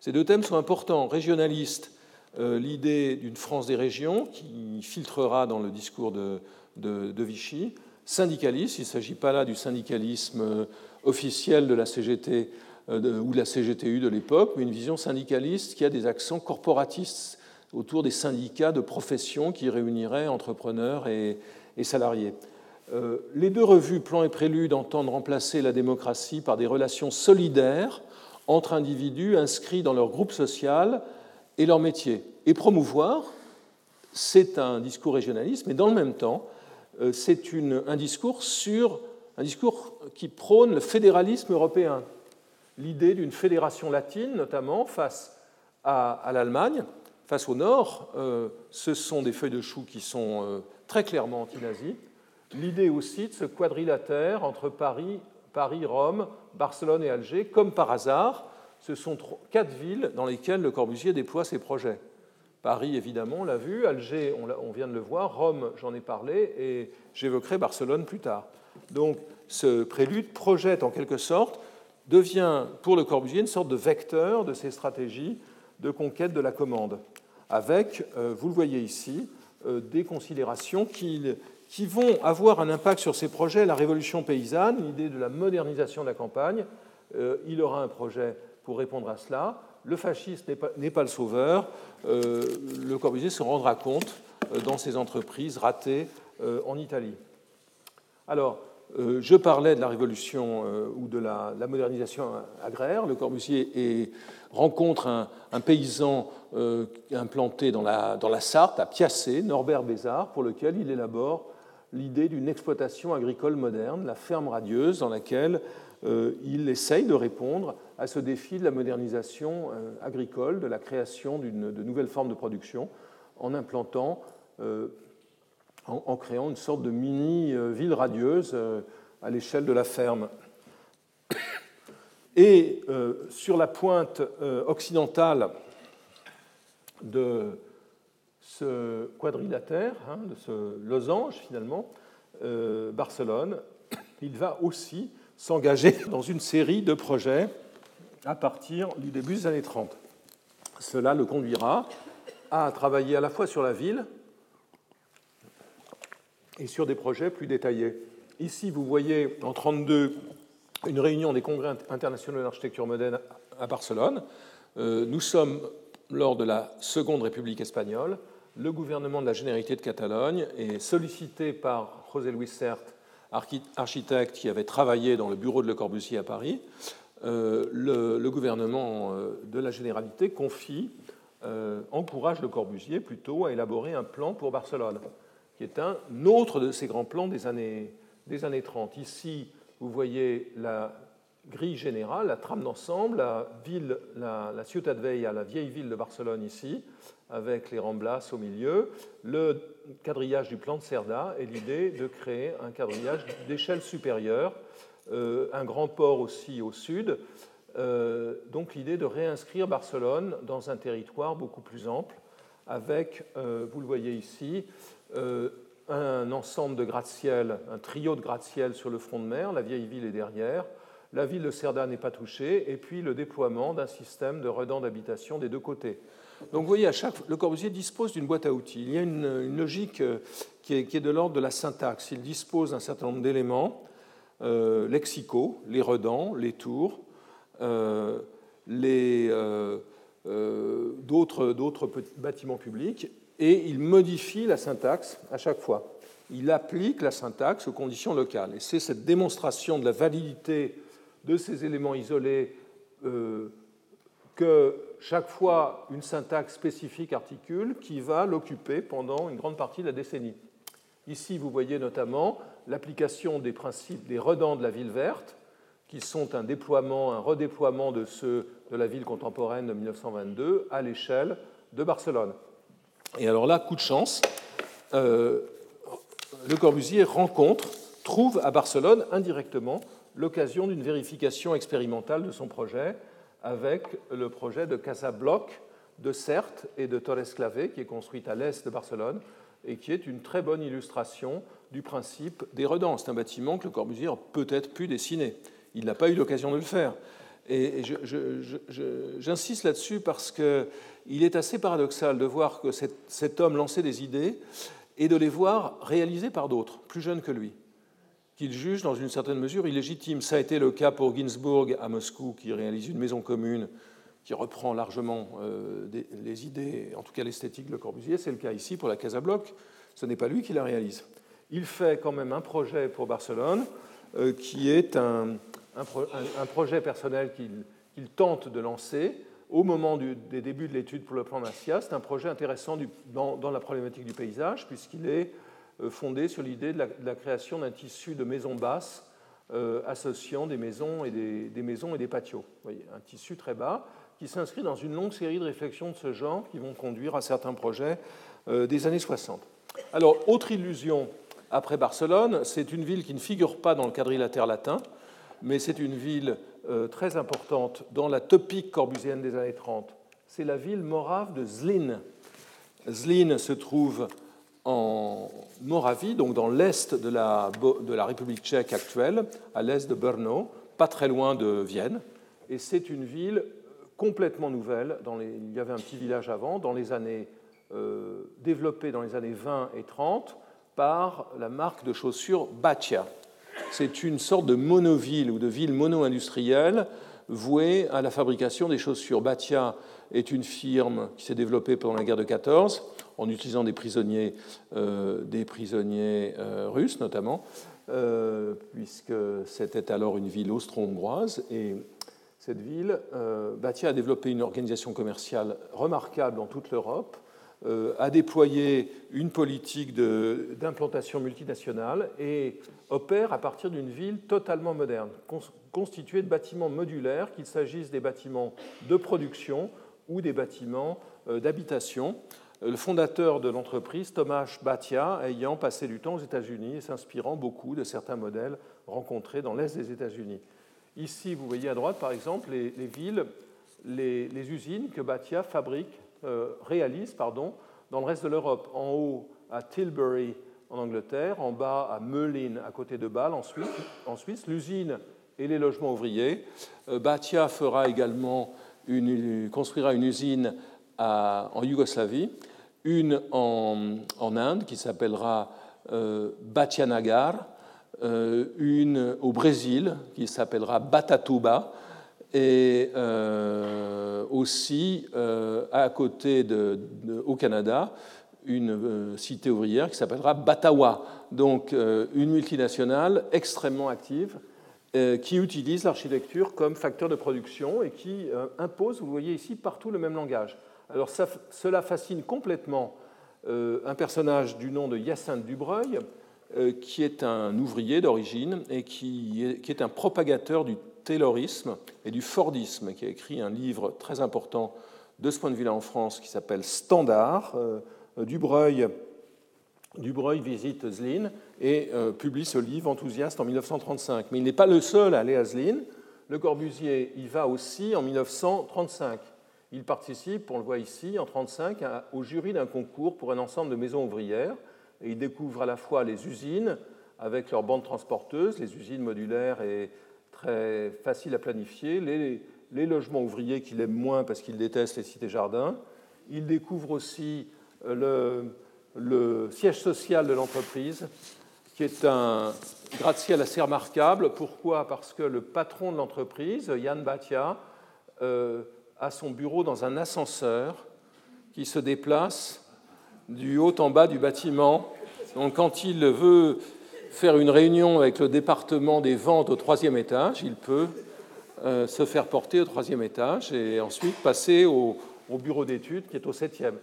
Ces deux thèmes sont importants. Régionaliste, euh, l'idée d'une France des régions qui filtrera dans le discours de, de Vichy. Syndicaliste, il ne s'agit pas là du syndicalisme euh, officiel de la CGT euh, ou de la CGTU de l'époque, mais une vision syndicaliste qui a des accents corporatistes autour des syndicats de profession qui réuniraient entrepreneurs et, salariés. Euh, les deux revues Plan et Prélude entendent remplacer la démocratie par des relations solidaires entre individus inscrits dans leur groupe social et leur métier. Et promouvoir, c'est un discours régionaliste, mais dans le même temps, euh, c'est un discours sur un discours qui prône le fédéralisme européen, l'idée d'une fédération latine, notamment face à, l'Allemagne, face au Nord. Euh, ce sont des feuilles de chou qui sont euh, très clairement anti-nazis. L'idée aussi de ce quadrilatère entre Paris, Paris, Rome, Barcelone et Alger, comme par hasard, ce sont quatre villes dans lesquelles Le Corbusier déploie ses projets. Paris, évidemment, on l'a vu, Alger, on vient de le voir, Rome, j'en ai parlé, et j'évoquerai Barcelone plus tard. Donc ce prélude projette en quelque sorte, devient pour Le Corbusier une sorte de vecteur de ses stratégies de conquête de la commande, avec, euh, vous le voyez ici, euh, des considérations qui, vont avoir un impact sur ses projets. La révolution paysanne, l'idée de la modernisation de la campagne, euh, il aura un projet pour répondre à cela. Le fascisme n'est pas, le sauveur. le Corbusier se rendra compte dans ses entreprises ratées en Italie. Alors, euh, je parlais de la révolution euh, ou de la, modernisation agraire. Le Corbusier rencontre un, paysan euh, implanté dans la, dans la, Sarthe, à Piacé, Norbert Bézard, pour lequel il élabore l'idée d'une exploitation agricole moderne, la ferme radieuse, dans laquelle il essaye de répondre à ce défi de la modernisation agricole, de la création de nouvelles formes de production, en implantant en, créant une sorte de mini-ville radieuse euh, à l'échelle de la ferme. Et euh, sur la pointe euh, occidentale de ce quadrilatère, hein, de ce losange finalement, Barcelone, il va aussi s'engager (laughs) dans une série de projets à partir du début des années 30. Cela le conduira à travailler à la fois sur la ville, et sur des projets plus détaillés. Ici, vous voyez en 1932 une réunion des congrès internationaux d'architecture moderne à Barcelone. Euh, nous sommes lors de la Seconde République espagnole. Le gouvernement de la Généralité de Catalogne est sollicité par José Luis Sert, architecte qui avait travaillé dans le bureau de Le Corbusier à Paris. Euh, le, gouvernement euh, de la Généralité confie, encourage Le Corbusier plutôt à élaborer un plan pour Barcelone qui est un autre de ces grands plans des années, des années 30. Ici, vous voyez la grille générale, la trame d'ensemble, la ville, la, la Ciutat Vella, la vieille ville de Barcelone ici, avec les Ramblas au milieu, le quadrillage du plan de Cerda et l'idée de créer un quadrillage d'échelle supérieure, euh, un grand port aussi au sud, euh, donc l'idée de réinscrire Barcelone dans un territoire beaucoup plus ample, avec, euh, vous le voyez ici, un ensemble de gratte-ciel, un trio de gratte-ciel sur le front de mer, la vieille ville est derrière, la ville de Cerda n'est pas touchée, et puis le déploiement d'un système de redans d'habitation des deux côtés. Donc vous voyez, à chaque, Le Corbusier dispose d'une boîte à outils. Il y a une, logique euh, qui est, de l'ordre de la syntaxe. Il dispose d'un certain nombre d'éléments euh, lexicaux, les redans, les tours, les, d'autres bâtiments publics, et il modifie la syntaxe à chaque fois. il applique la syntaxe aux conditions locales. Et c'est cette démonstration de la validité de ces éléments isolés euh, que chaque fois une syntaxe spécifique articule qui va l'occuper pendant une grande partie de la décennie. Ici, vous voyez notamment l'application des principes des redans de la ville verte, qui sont un déploiement, un redéploiement de ceux de la ville contemporaine de 1922 à l'échelle de Barcelone. Et alors là, coup de chance, euh, Le Corbusier rencontre, trouve à Barcelone indirectement l'occasion d'une vérification expérimentale de son projet avec le projet de Casa Bloc de Certes et de Torres Clavé, qui est construite à l'est de Barcelone et qui est une très bonne illustration du principe des redans. C'est un bâtiment que le Corbusier peut-être pu dessiner. Il n'a pas eu l'occasion de le faire. Et j'insiste là-dessus parce qu'il est assez paradoxal de voir que cet, homme lançait des idées et de les voir réalisées par d'autres, plus jeunes que lui qu'il juge dans une certaine mesure illégitime. Ça a été le cas pour Ginsburg à Moscou, qui réalise une maison commune qui reprend largement euh, les idées, en tout cas l'esthétique de Le Corbusier. C'est le cas ici pour la Casa Bloc. Ce n'est pas lui qui la réalise. Il fait quand même un projet pour Barcelone euh, qui est un, projet personnel qu'il tente de lancer au moment des débuts de l'étude pour le plan Macia. C'est un projet intéressant dans, la problématique du paysage, puisqu'il est euh, fondé sur l'idée de, la création d'un tissu de maisons basses euh, associant des maisons et des, maisons et des patios. voyez, un tissu très bas qui s'inscrit dans une longue série de réflexions de ce genre qui vont conduire à certains projets euh, des années 60. Alors, autre illusion après Barcelone, c'est une ville qui ne figure pas dans le quadrilatère latin, mais c'est une ville très importante dans la topique corbusienne des années 30. C'est la ville morave de Zlin. Zlin se trouve en Moravie, donc dans l'est de la, République tchèque actuelle, à l'est de Brno, pas très loin de Vienne. Et c'est une ville complètement nouvelle. Il y avait un petit village avant, dans les années euh, développé dans les années 20 et 30 par la marque de chaussures Batia. C'est une sorte de monoville ou de ville mono-industrielle vouée à la fabrication des chaussures. Batia est une firme qui s'est développée pendant la guerre de 14 en utilisant des prisonniers, euh, des prisonniers euh, russes notamment, euh, puisque c'était alors une ville austro-hongroise. Et cette ville, Batia a développé une organisation commerciale remarquable dans toute l'Europe, a déployé une politique d'implantation multinationale et opère à partir d'une ville totalement moderne, constituée de bâtiments modulaires, qu'il s'agisse des bâtiments de production ou des bâtiments d'habitation le fondateur de l'entreprise, Thomas Batia, ayant passé du temps aux États-Unis et s'inspirant beaucoup de certains modèles rencontrés dans l'Est des États-Unis. Ici, vous voyez à droite, par exemple, les, villes, les, usines que Batia fabrique, euh, réalise pardon, dans le reste de l'Europe. En haut, à Tilbury, en Angleterre, en bas, à Meulin, à côté de Bâle, en Suisse. En Suisse l'usine et les logements ouvriers. Euh, Batia fera également une, construira une usine en Yougoslavie une en, Inde qui s'appellera euh, Batianagar, euh, une au Brésil qui s'appellera Batatuba, et euh, aussi à côté de, au Canada une cité ouvrière qui s'appellera Batawa, donc une multinationale extrêmement active qui utilise l'architecture comme facteur de production et qui impose, vous voyez ici, partout le même langage. Alors cela fascine complètement euh, un personnage du nom de Hyacinthe Dubreuil, euh, qui est un ouvrier d'origine et qui est, un propagateur du taylorisme et du fordisme, qui a écrit un livre très important de ce point de vue-là en France qui s'appelle Standard. Euh, Dubreuil, Dubreuil visite Zlin et publie ce livre enthousiaste en 1935. Mais il n'est pas le seul à aller à Zlin. Le Corbusier y va aussi en 1935. Il participe, on le voit ici, en 1935, au jury d'un concours pour un ensemble de maisons ouvrières. Et il découvre à la fois les usines avec leurs bandes transporteuses, les usines modulaires et très faciles à planifier, les, logements ouvriers qu'il aime moins parce qu'il déteste les cités-jardins. Il découvre aussi euh, le, siège social de l'entreprise, qui est un gratte-ciel assez remarquable. Pourquoi? Parce que le patron de l'entreprise, Yann Batia, euh, à son bureau dans un ascenseur qui se déplace du haut en bas du bâtiment Donc quand il veut faire une réunion avec le département des ventes au troisième étage, il peut euh, se faire porter au troisième étage et ensuite passer au, bureau d'études qui est au septième.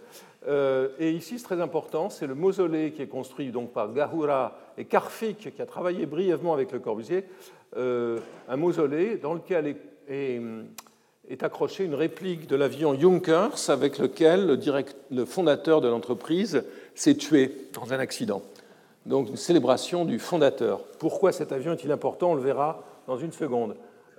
Euh, et ici, c'est très important, c'est le mausolée qui est construit donc par Gahura et Karfik, qui a travaillé brièvement avec Le Corbusier, euh, un mausolée dans lequel est, accrochée une réplique de l'avion Junkers avec lequel le fondateur de l'entreprise s'est tué dans un accident. Donc une célébration du fondateur. Pourquoi cet avion est-il important? On le verra dans une seconde.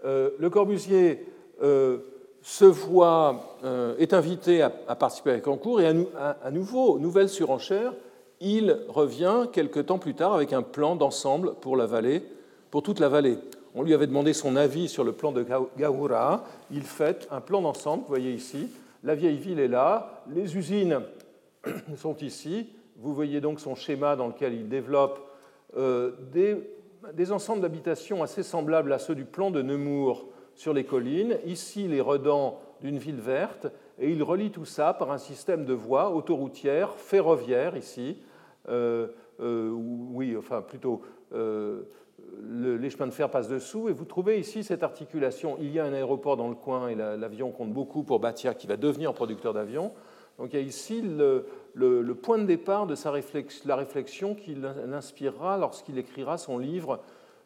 Euh, le Corbusier euh, se voit, euh, est invité à, participer à un concours et à, nouveau, nouvelle surenchère, il revient quelque temps plus tard avec un plan d'ensemble pour la vallée, pour toute la vallée. On lui avait demandé son avis sur le plan de Gahura. Il fait un plan d'ensemble, vous voyez ici. La vieille ville est là, les usines (coughs) sont ici. Vous voyez donc son schéma dans lequel il développe des des ensembles d'habitations assez semblables à ceux du plan de Nemours sur les collines, ici les redans d'une ville verte, et il relie tout ça par un système de voies autoroutières, ferroviaires ici, euh, euh, oui, enfin plutôt euh, les chemins de fer passent dessous, et vous trouvez ici cette articulation. Il y a un aéroport dans le coin, et l'avion compte beaucoup pour Batia, qui va devenir producteur d'avions. Donc il y a ici le, le, point de départ de sa réflexion, la réflexion qu'il inspirera lorsqu'il écrira son livre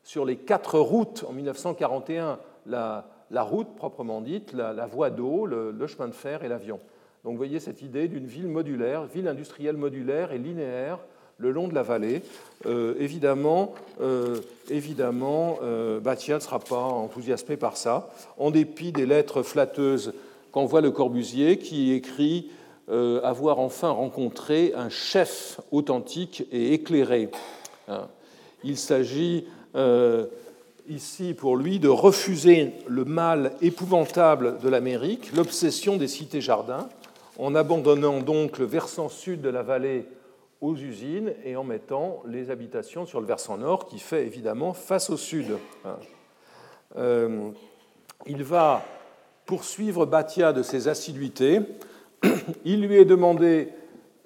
sur les quatre routes en 1941, la, route proprement dite, la, voie d'eau, le, chemin de fer et l'avion. Donc vous voyez cette idée d'une ville modulaire, ville industrielle modulaire et linéaire le long de la vallée. Euh, évidemment, euh, évidemment euh, Batia ne sera pas enthousiasmé par ça, en dépit des lettres flatteuses qu'envoie le Corbusier, qui écrit euh, avoir enfin rencontré un chef authentique et éclairé. Hein. Il s'agit euh, ici pour lui de refuser le mal épouvantable de l'Amérique, l'obsession des cités-jardins, en abandonnant donc le versant sud de la vallée aux usines et en mettant les habitations sur le versant nord qui fait évidemment face au sud. Hein. Euh, il va poursuivre Batia de ses assiduités (coughs) il lui est demandé,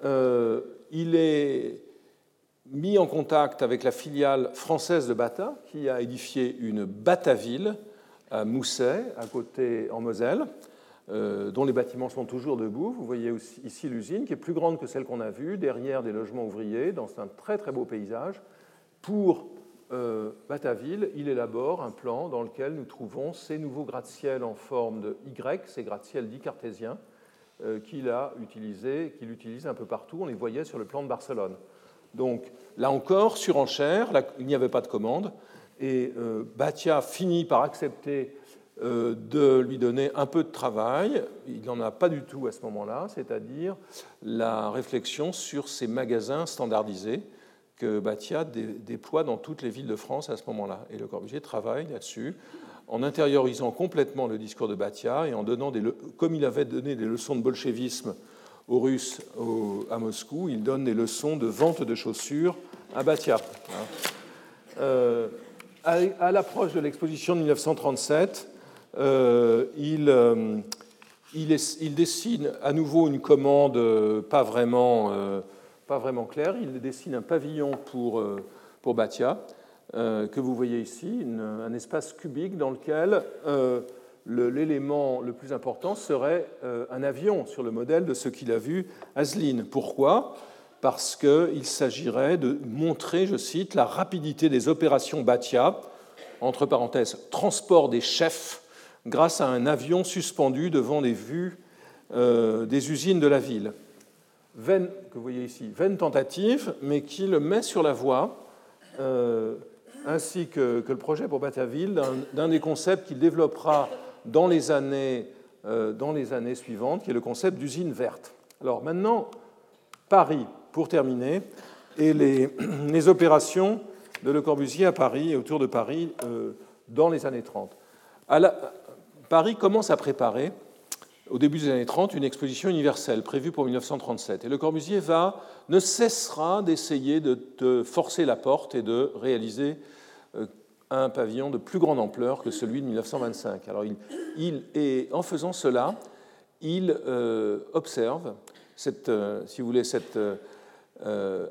euh, il est mis en contact avec la filiale française de Bata, qui a édifié une Bataville à Mousset, à côté en Moselle, euh, dont les bâtiments sont toujours debout. Vous voyez ici l'usine, qui est plus grande que celle qu'on a vue, derrière des logements ouvriers, dans un très très beau paysage. Pour euh, Bataville, il élabore un plan dans lequel nous trouvons ces nouveaux gratte-ciel en forme de Y, ces gratte-ciel dits cartésiens, qu'il a utilisé, qu'il utilise un peu partout. On les voyait sur le plan de Barcelone. Donc là encore, surenchère, il n'y avait pas de commande, et euh, Batia finit par accepter euh, de lui donner un peu de travail. Il n'en a pas du tout à ce moment-là, c'est-à-dire la réflexion sur ces magasins standardisés que Batia déploie dans toutes les villes de France à ce moment-là. Et Le Corbusier travaille là-dessus en intériorisant complètement le discours de Batia et en donnant, des, comme il avait donné des leçons de bolchevisme aux Russes à Moscou, il donne des leçons de vente de chaussures à Batia. Euh, à, l'approche de l'exposition de 1937, euh, il, euh, il, dessine à nouveau une commande pas vraiment, pas vraiment claire. Il dessine un pavillon pour, pour Batia. Euh, que vous voyez ici, un espace cubique dans lequel euh, l'élément le, plus important serait euh, un avion sur le modèle de ce qu'il a vu à Zlin. Pourquoi? Parce qu'il s'agirait de montrer, je cite, la rapidité des opérations Batia, entre parenthèses, transport des chefs, grâce à un avion suspendu devant les vues des usines de la ville. Vaine, que vous voyez ici, vaine tentative, mais qui le met sur la voie ainsi que, le projet pour Bataville d'un des concepts qu'il développera dans les, années, euh, dans les années suivantes, qui est le concept d'usine verte. Alors maintenant, Paris, pour terminer, et les, (clears throat) les, opérations de Le Corbusier à Paris et autour de Paris euh, dans les années 30. Paris commence à préparer, au début des années 30, une exposition universelle prévue pour 1937. Et Le Corbusier va, ne cessera d'essayer de, forcer la porte et de réaliser euh, un pavillon de plus grande ampleur que celui de 1925. Alors, il, en faisant cela, il euh, observe cette, euh, si vous voulez, cette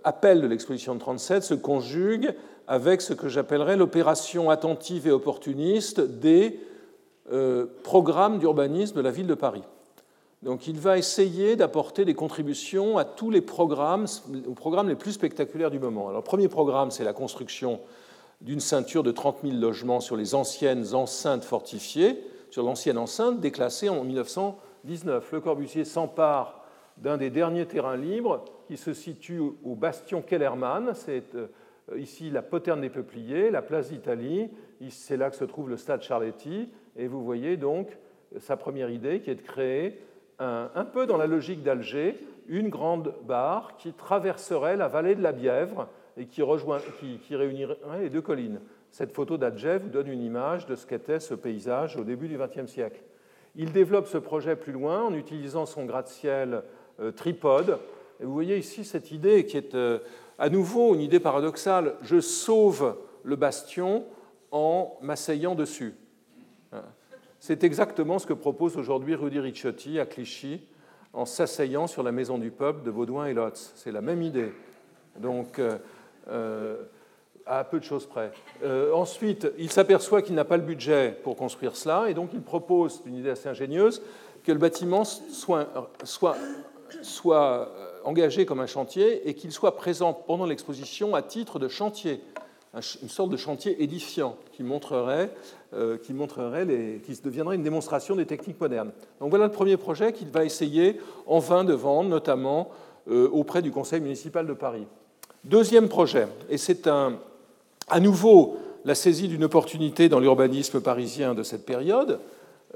appel de l'exposition de 37 se conjugue avec ce que j'appellerais l'opération attentive et opportuniste des programmes d'urbanisme de la ville de Paris. Donc il va essayer d'apporter des contributions à tous les programmes, aux programmes les plus spectaculaires du moment. Alors le premier programme, c'est la construction d'une ceinture de 30 000 logements sur les anciennes enceintes fortifiées, sur l'ancienne enceinte déclassée en 1919. Le Corbusier s'empare d'un des derniers terrains libres qui se situe au bastion Kellermann. C'est euh, ici la poterne des Peupliers, la place d'Italie. C'est là que se trouve le stade Charletti. Et vous voyez donc sa première idée qui est de créer un, peu dans la logique d'Alger, une grande barre qui traverserait la vallée de la Bièvre et qui, réunirait les deux collines. Cette photo d'Adjé vous donne une image de ce qu'était ce paysage au début du XXe siècle. Il développe ce projet plus loin en utilisant son gratte-ciel euh, tripode. Et vous voyez ici cette idée qui est euh, à nouveau une idée paradoxale. Je sauve le bastion en m'asseyant dessus. C'est exactement ce que propose aujourd'hui Rudy Ricciotti à Clichy en s'asseyant sur la maison du peuple de Baudouin et Lotz. C'est la même idée. Donc, euh, euh, à peu de choses près. Euh, ensuite, il s'aperçoit qu'il n'a pas le budget pour construire cela, et donc il propose, une idée assez ingénieuse, que le bâtiment soit, engagé comme un chantier et qu'il soit présent pendant l'exposition à titre de chantier une sorte de chantier édifiant qui montrerait, euh, qui, montrerait qui deviendrait une démonstration des techniques modernes. Donc voilà le premier projet qu'il va essayer en vain de vendre, notamment euh, auprès du Conseil municipal de Paris. Deuxième projet, et c'est un, à nouveau la saisie d'une opportunité dans l'urbanisme parisien de cette période,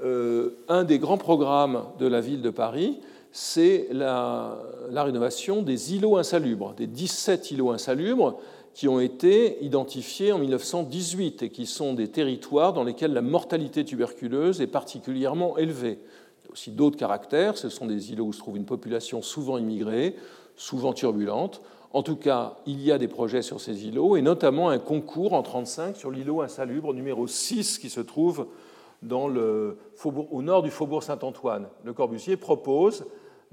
euh, un des grands programmes de la ville de Paris, c'est la rénovation des îlots insalubres, des 17 îlots insalubres qui ont été identifiés en 1918 et qui sont des territoires dans lesquels la mortalité tuberculeuse est particulièrement élevée. Il y a aussi d'autres caractères. Ce sont des îlots où se trouve une population souvent immigrée, souvent turbulente. En tout cas, il y a des projets sur ces îlots, et notamment un concours en 1935 sur l'îlot insalubre numéro 6 qui se trouve au nord du faubourg Saint-Antoine. Le Corbusier propose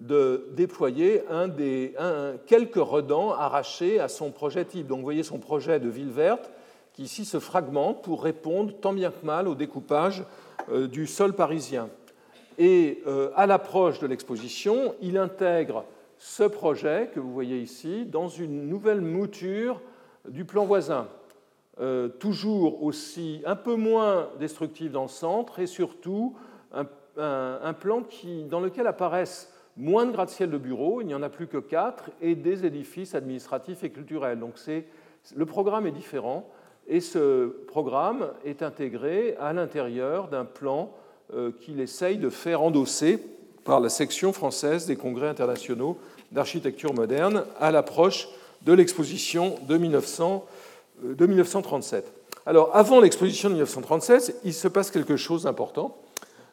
de déployer un des, quelques redans arrachés à son projet type. Donc vous voyez son projet de ville verte qui ici se fragmente pour répondre tant bien que mal au découpage euh, du sol parisien. Et euh, à l'approche de l'exposition, il intègre ce projet que vous voyez ici dans une nouvelle mouture du plan voisin, euh, toujours aussi un peu moins destructif dans le centre et surtout un, un plan qui, dans lequel apparaissent moins de gratte-ciel de bureaux, il n'y en a plus que quatre, et des édifices administratifs et culturels. Donc le programme est différent, et ce programme est intégré à l'intérieur d'un plan euh, qu'il essaye de faire endosser par la section française des congrès internationaux d'architecture moderne à l'approche de l'exposition de, 1937. Euh, Alors, avant l'exposition de 1937, il se passe quelque chose d'important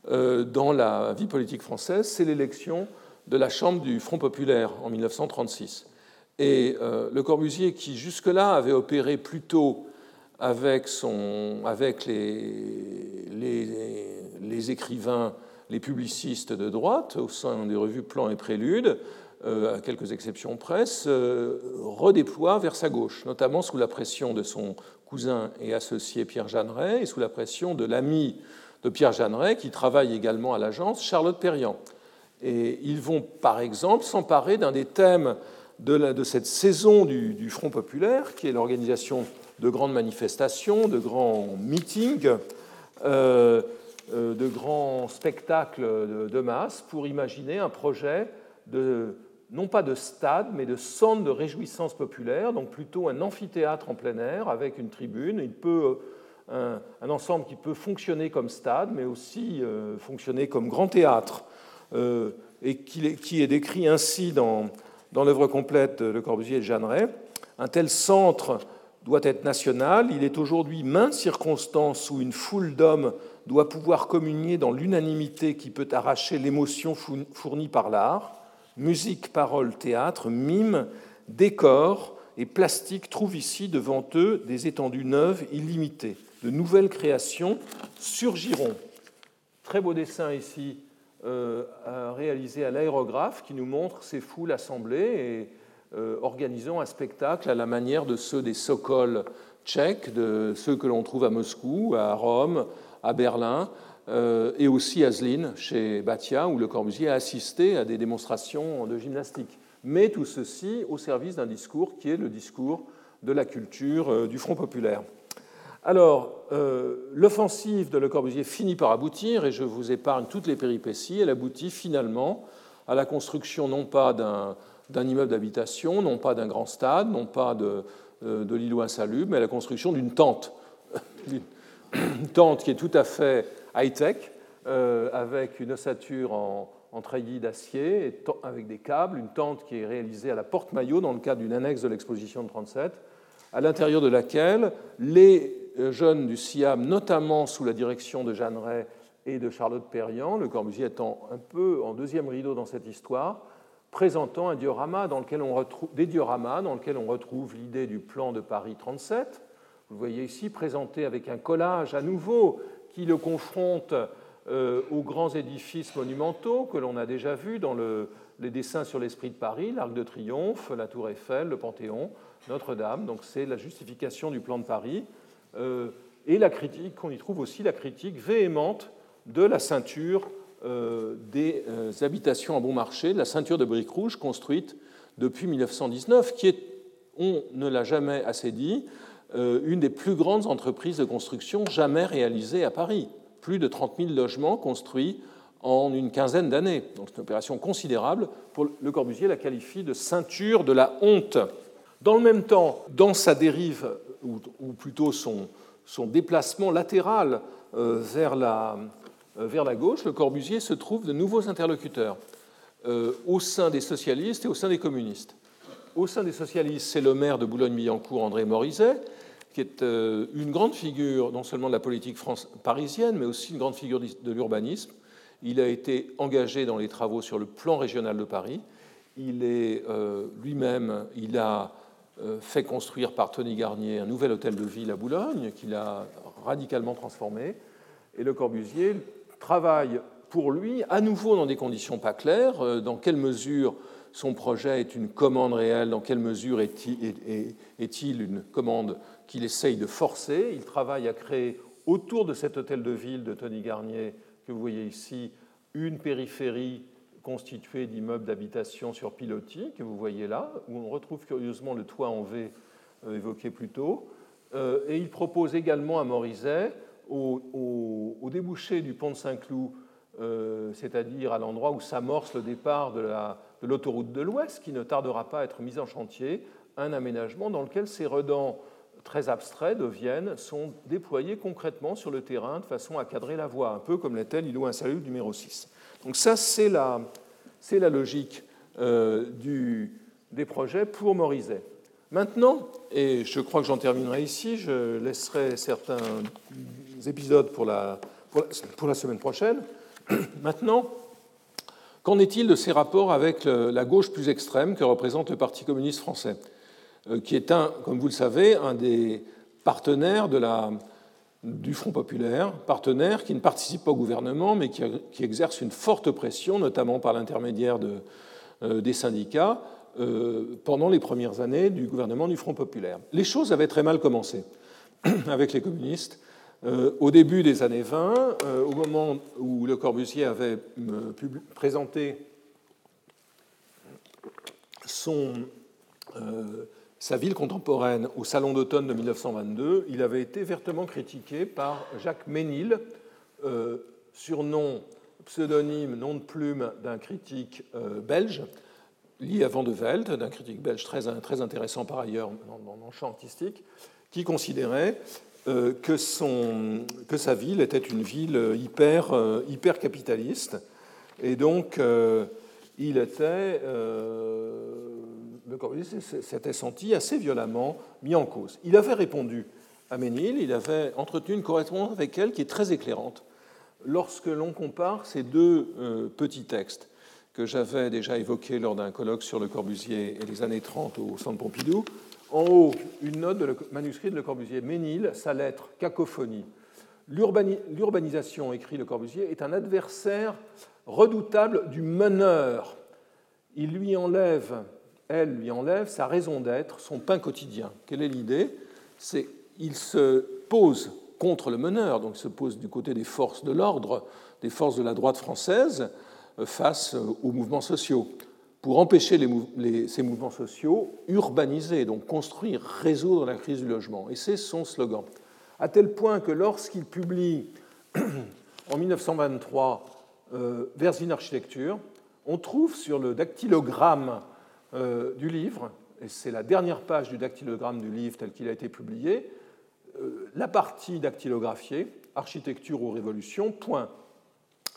euh, dans la vie politique française, c'est l'élection de la Chambre du Front populaire en 1936. Et euh, Le Corbusier, qui jusque-là avait opéré plutôt avec, les, écrivains, les publicistes de droite, au sein des revues Plan et Prélude, euh, à quelques exceptions presse, euh, redéploie vers sa gauche, notamment sous la pression de son cousin et associé Pierre Jeanneret et sous la pression de l'ami de Pierre Jeanneret, qui travaille également à l'agence, Charlotte Perriand. Et ils vont, par exemple, s'emparer d'un des thèmes de, cette saison du, Front populaire, qui est l'organisation de grandes manifestations, de grands meetings, euh, euh, de grands spectacles de, masse, pour imaginer un projet de, non pas de stade, mais de centre de réjouissance populaire, donc plutôt un amphithéâtre en plein air avec une tribune. Peut un, ensemble qui peut fonctionner comme stade, mais aussi euh, fonctionner comme grand théâtre euh, et qui est décrit ainsi dans, l'œuvre complète de Le Corbusier et de Jeanneret. Un tel centre doit être national. Il est aujourd'hui mainte circonstance où une foule d'hommes doit pouvoir communier dans l'unanimité qui peut arracher l'émotion fournie par l'art. Musique, parole, théâtre, mime, décor et plastique trouvent ici devant eux des étendues neuves illimitées. De nouvelles créations surgiront. Très beau dessin ici réalisé à l'aérographe qui nous montre ces foules assemblées. Et organisant un spectacle à la manière de ceux des Sokol tchèques, de ceux que l'on trouve à Moscou, à Rome, à Berlin, et aussi à Zlin, chez Batia, où Le Corbusier a assisté à des démonstrations de gymnastique. Mais tout ceci au service d'un discours qui est le discours de la culture du Front populaire. Alors, euh, l'offensive de Le Corbusier finit par aboutir, et je vous épargne toutes les péripéties. Elle aboutit finalement à la construction non pas d'un immeuble d'habitation, non pas d'un grand stade, non pas de, euh, de l'îlot insalubre, mais à la construction d'une tente. (laughs) une tente qui est tout à fait high-tech, euh, avec une ossature en, en treillis d'acier, avec des câbles, une tente qui est réalisée à la porte-maillot dans le cadre d'une annexe de l'exposition de 37, à l'intérieur de laquelle les jeunes du Siam, notamment sous la direction de Jeanne Ray et de Charlotte Perriand, Le Corbusier étant un peu en deuxième rideau dans cette histoire, présentant un diorama dans lequel on retrouve, des dioramas dans lesquels on retrouve l'idée du plan de Paris 37. Vous le voyez ici, présenté avec un collage à nouveau qui le confronte euh, aux grands édifices monumentaux que l'on a déjà vus dans les dessins sur l'esprit de Paris, l'Arc de Triomphe, la Tour Eiffel, le Panthéon, Notre-Dame. Donc c'est la justification du plan de Paris. Euh, et la critique, on y trouve aussi la critique véhémente de la ceinture euh, des euh, habitations à bon marché, la ceinture de briques rouges construite depuis 1919, qui est, on ne l'a jamais assez dit, une des plus grandes entreprises de construction jamais réalisées à Paris. Plus de 30 000 logements construits en une quinzaine d'années. Donc c'est une opération considérable. Le Corbusier la qualifie de ceinture de la honte. Dans le même temps, dans sa dérive ou, plutôt son, déplacement latéral euh, vers la, euh, vers la gauche, le Corbusier se trouve de nouveaux interlocuteurs euh, au sein des socialistes et au sein des communistes. Au sein des socialistes, c'est le maire de Boulogne-Billancourt, André Morizet, qui est une grande figure non seulement de la politique parisienne, mais aussi une grande figure de l'urbanisme. Il a été engagé dans les travaux sur le plan régional de Paris. Il est lui-même, il a fait construire par Tony Garnier un nouvel hôtel de ville à Boulogne, qu'il a radicalement transformé. Et Le Corbusier travaille pour lui, à nouveau dans des conditions pas claires, euh, dans quelle mesure son projet est une commande réelle, dans quelle mesure est-il une commande qu'il essaye de forcer. Il travaille à créer autour de cet hôtel de ville de Tony Garnier, que vous voyez ici, une périphérie constitué d'immeubles d'habitation sur pilotis, que vous voyez là, où on retrouve curieusement le toit en V euh, évoqué plus tôt. Euh, et il propose également à Morizet, au, débouché du pont de Saint-Cloud, euh, c'est-à-dire à, l'endroit où s'amorce le départ de, l'autoroute de l'Ouest, qui ne tardera pas à être mise en chantier, un aménagement dans lequel ces redans très abstraits de Vienne sont déployés concrètement sur le terrain de façon à cadrer la voie, un peu comme l'était l'îlot insalubre numéro 6. Donc ça, c'est la, la, logique euh, des projets pour Morizet. Maintenant, et je crois que j'en terminerai ici, je laisserai certains épisodes pour la, pour la, semaine prochaine. Maintenant, qu'en est-il de ces rapports avec la gauche plus extrême que représente le Parti communiste français, euh, qui est, un, comme vous le savez, un des partenaires de la, du Front populaire, partenaire qui ne participe pas au gouvernement, mais qui, exerce une forte pression, notamment par l'intermédiaire euh, des syndicats, euh, pendant les premières années du gouvernement du Front populaire. Les choses avaient très mal commencé (clears throat) avec les communistes. Euh, au début des années 20, au moment où Le Corbusier avait présenté son sa ville contemporaine au Salon d'automne de 1922, il avait été vertement critiqué par Jacques Ménil, euh, surnom, pseudonyme, nom de plume d'un critique euh, belge, lié à Van de Velde, d'un critique belge très, très intéressant par ailleurs dans, le champ artistique, qui considérait euh, que, son, que, sa ville était une ville hyper, hyper capitaliste. Et donc, il était le Corbusier s'était senti assez violemment mis en cause. Il avait répondu à Ménil, il avait entretenu une correspondance avec elle qui est très éclairante. Lorsque l'on compare ces deux euh, petits textes que j'avais déjà évoqués lors d'un colloque sur Le Corbusier et les années 30 au Centre Pompidou, en haut, une note de le manuscrit de Le Corbusier. Ménil, sa lettre, cacophonie. L'urbanisation, écrit Le Corbusier, est un adversaire redoutable du meneur. Il lui enlève elle, lui enlève sa raison d'être, son pain quotidien. Quelle est l'idée? C'est qu'il se pose contre le meneur, donc il se pose du côté des forces de l'ordre, des forces de la droite française, euh, face aux mouvements sociaux, pour empêcher ces mouvements sociaux, urbaniser, donc construire, résoudre la crise du logement. Et c'est son slogan. À tel point que lorsqu'il publie (coughs) en 1923 euh, Vers une architecture, on trouve sur le dactylogramme euh, du livre, et c'est la dernière page du dactylogramme du livre tel qu'il a été publié, euh, la partie dactylographiée, architecture ou révolution, point.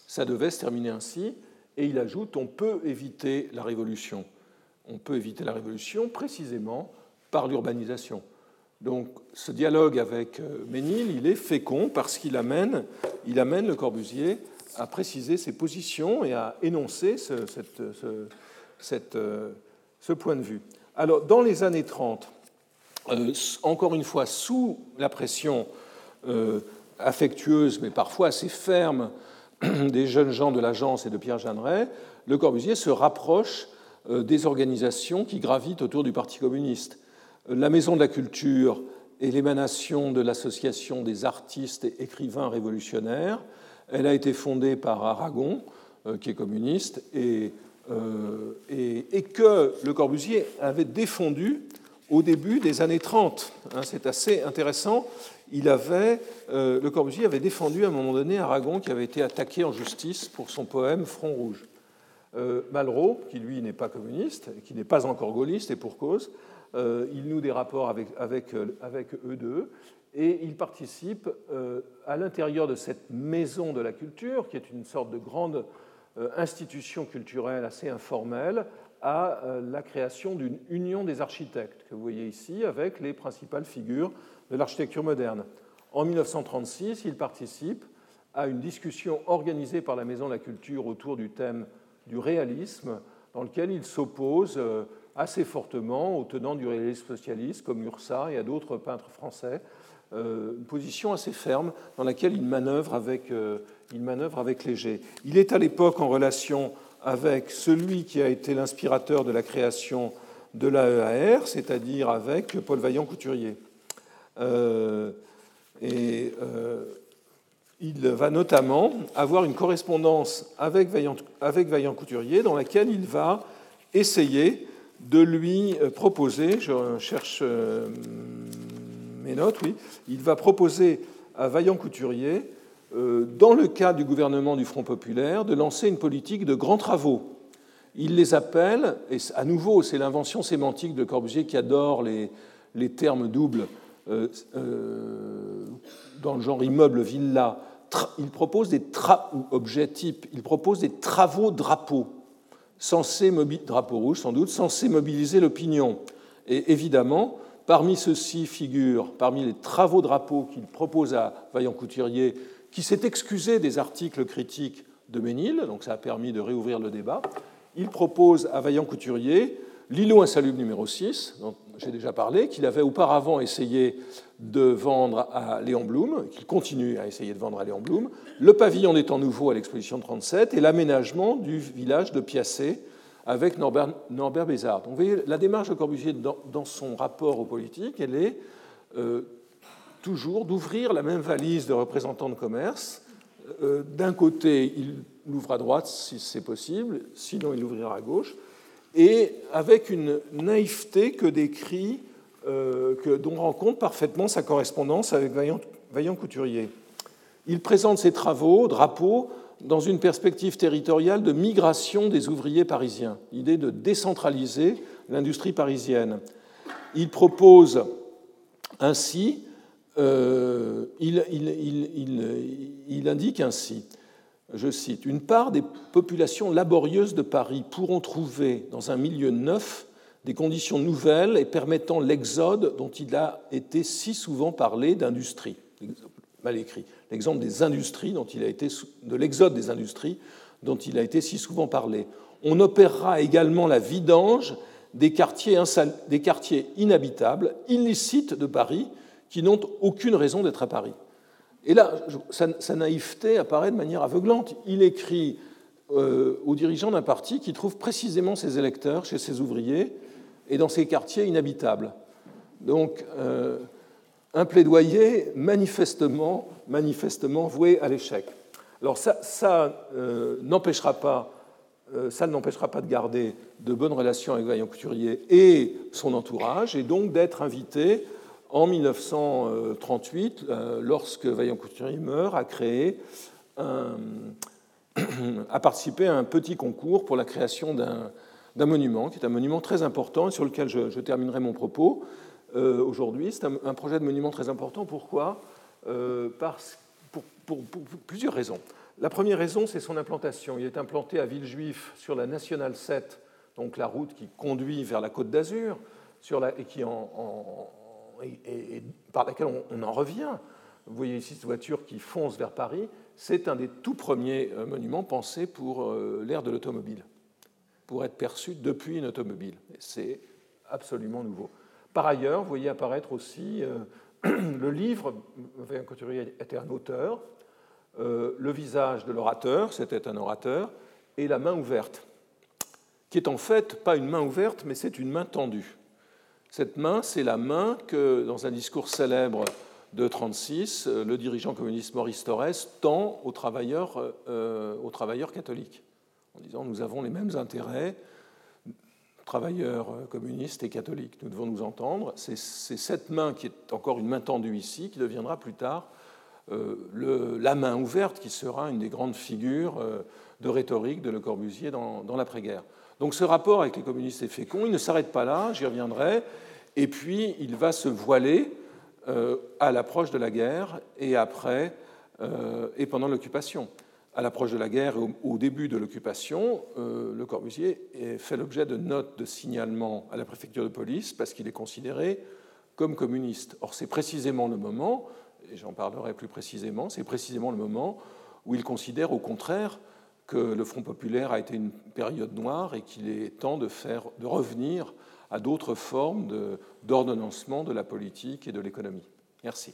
Ça devait se terminer ainsi, et il ajoute on peut éviter la révolution. On peut éviter la révolution précisément par l'urbanisation. Donc ce dialogue avec euh, Ménil, il est fécond parce qu'il amène, il amène le Corbusier à préciser ses positions et à énoncer ce, euh, ce point de vue. Alors dans les années 30, euh, encore une fois sous la pression affectueuse mais parfois assez ferme (clears throat) des jeunes gens de l'agence et de Pierre Jeanneret, Le Corbusier se rapproche euh, des organisations qui gravitent autour du Parti communiste. Euh, la Maison de la Culture est l'émanation de l'Association des artistes et écrivains révolutionnaires. Elle a été fondée par Aragon, euh, qui est communiste, et, et, que Le Corbusier avait défendu au début des années 30. Hein, c'est assez intéressant il avait, euh, Le Corbusier avait défendu à un moment donné Aragon qui avait été attaqué en justice pour son poème Front Rouge. Euh, Malraux, qui lui n'est pas communiste, qui n'est pas encore gaulliste et pour cause, euh, il noue des rapports avec, avec, avec eux deux et il participe à l'intérieur de cette maison de la culture, qui est une sorte de grande institution culturelle assez informelle, à la création d'une union des architectes, que vous voyez ici, avec les principales figures de l'architecture moderne. En 1936, il participe à une discussion organisée par la Maison de la Culture autour du thème du réalisme, dans lequel il s'oppose euh, assez fortement aux tenants du réalisme socialiste, comme Ursa et à d'autres peintres français, euh, une position assez ferme dans laquelle il manœuvre avec, euh, il manœuvre avec Léger. Il est à l'époque en relation avec celui qui a été l'inspirateur de la création de l'AEAR, c'est-à-dire avec Paul Vaillant-Couturier. Euh, et euh, il va notamment avoir une correspondance avec Vaillant, avec Vaillant Couturier dans laquelle il va essayer de lui euh, proposer, je cherche mes oui, il va proposer à Vaillant Couturier, dans le cadre du gouvernement du Front populaire, de lancer une politique de grands travaux. Il les appelle, et à nouveau, c'est l'invention sémantique de Corbusier qui adore les, les termes doubles, euh, euh, dans le genre immeuble villa, il propose des ou objets types, il propose des travaux drapeaux, censés drapeaux rouges sans doute, censés mobiliser l'opinion. Et évidemment, parmi ceux-ci figurent, parmi les travaux drapeaux qu'il propose à Vaillant Couturier, qui s'est excusé des articles critiques de Ménil, donc ça a permis de réouvrir le débat, il propose à Vaillant Couturier l'îlot insalubre numéro 6, dont j'ai déjà parlé, qu'il avait auparavant essayé de vendre à Léon Blum, qu'il continue à essayer de vendre à Léon Blum, le pavillon des temps nouveaux à l'exposition de 37 et l'aménagement du village de Piacé avec Norbert, Bézard. La démarche de Corbusier dans, son rapport aux politiques, elle est euh, toujours d'ouvrir la même valise de représentants de commerce. Euh, d'un côté, il l'ouvre à droite si c'est possible, sinon il l'ouvrira à gauche et avec une naïveté que décrit, euh, que, dont rend compte parfaitement sa correspondance avec Vaillant, Couturier. Il présente ses travaux, drapeaux, dans une perspective territoriale de migration des ouvriers parisiens, l'idée de décentraliser l'industrie parisienne. Il propose ainsi, euh, il, il, indique ainsi, je cite, Une part des populations laborieuses de Paris pourront trouver dans un milieu neuf des conditions nouvelles et permettant l'exode dont il a été si souvent parlé d'industrie. Mal écrit. L'exemple des industries dont il a été, de l'exode des industries dont il a été si souvent parlé. On opérera également la vidange des quartiers, inhabitables, illicites de Paris, qui n'ont aucune raison d'être à Paris. Et là, sa, naïveté apparaît de manière aveuglante. Il écrit euh, aux dirigeants d'un parti qui trouve précisément ses électeurs chez ses ouvriers et dans ces quartiers inhabitables. Donc, euh, un plaidoyer manifestement, manifestement voué à l'échec. Alors, ça, ça euh, n'empêchera pas euh, ça ne pas de garder de bonnes relations avec Vaillant Couturier et son entourage, et donc d'être invité en 1938, lorsque Vaillant Couturier meurt, à créer (clears throat) à participer à un petit concours pour la création d'un monument, qui est un monument très important et sur lequel je, terminerai mon propos euh, aujourd'hui. C'est un, projet de monument très important. Pourquoi? Euh, pour, plusieurs raisons. La première raison, c'est son implantation. Il est implanté à Villejuif sur la Nationale 7, donc la route qui conduit vers la Côte d'Azur, et, par laquelle on, on en revient. Vous voyez ici cette voiture qui fonce vers Paris c'est un des tout premiers euh, monuments pensés pour euh, l'ère de l'automobile, pour être perçu depuis une automobile. C'est absolument nouveau. Par ailleurs, vous voyez apparaître aussi euh, (clears throat) le livre, était un auteur, le visage de l'orateur, c'était un orateur, et la main ouverte, qui est en fait pas une main ouverte, mais c'est une main tendue. Cette main, c'est la main que, dans un discours célèbre de 1936, euh, le dirigeant communiste Maurice Torres tend euh, aux travailleurs catholiques, en disant nous avons les mêmes intérêts, travailleurs euh, communistes et catholiques, nous devons nous entendre. C'est cette main qui est encore une main tendue ici qui deviendra plus tard le, la main ouverte qui sera une des grandes figures de rhétorique de Le Corbusier dans, l'après-guerre. Donc ce rapport avec les communistes est fécond, il ne s'arrête pas là, j'y reviendrai, et puis il va se voiler euh, à l'approche de la guerre et après euh, et pendant l'occupation. À l'approche de la guerre et au, début de l'occupation, euh, Le Corbusier fait l'objet de notes de signalement à la préfecture de police parce qu'il est considéré comme communiste. Or, c'est précisément le moment, et j'en parlerai plus précisément, c'est précisément le moment où il considère au contraire que le Front populaire a été une période noire et qu'il est temps de, faire, de revenir à d'autres formes d'ordonnancement de la politique et de l'économie. Merci.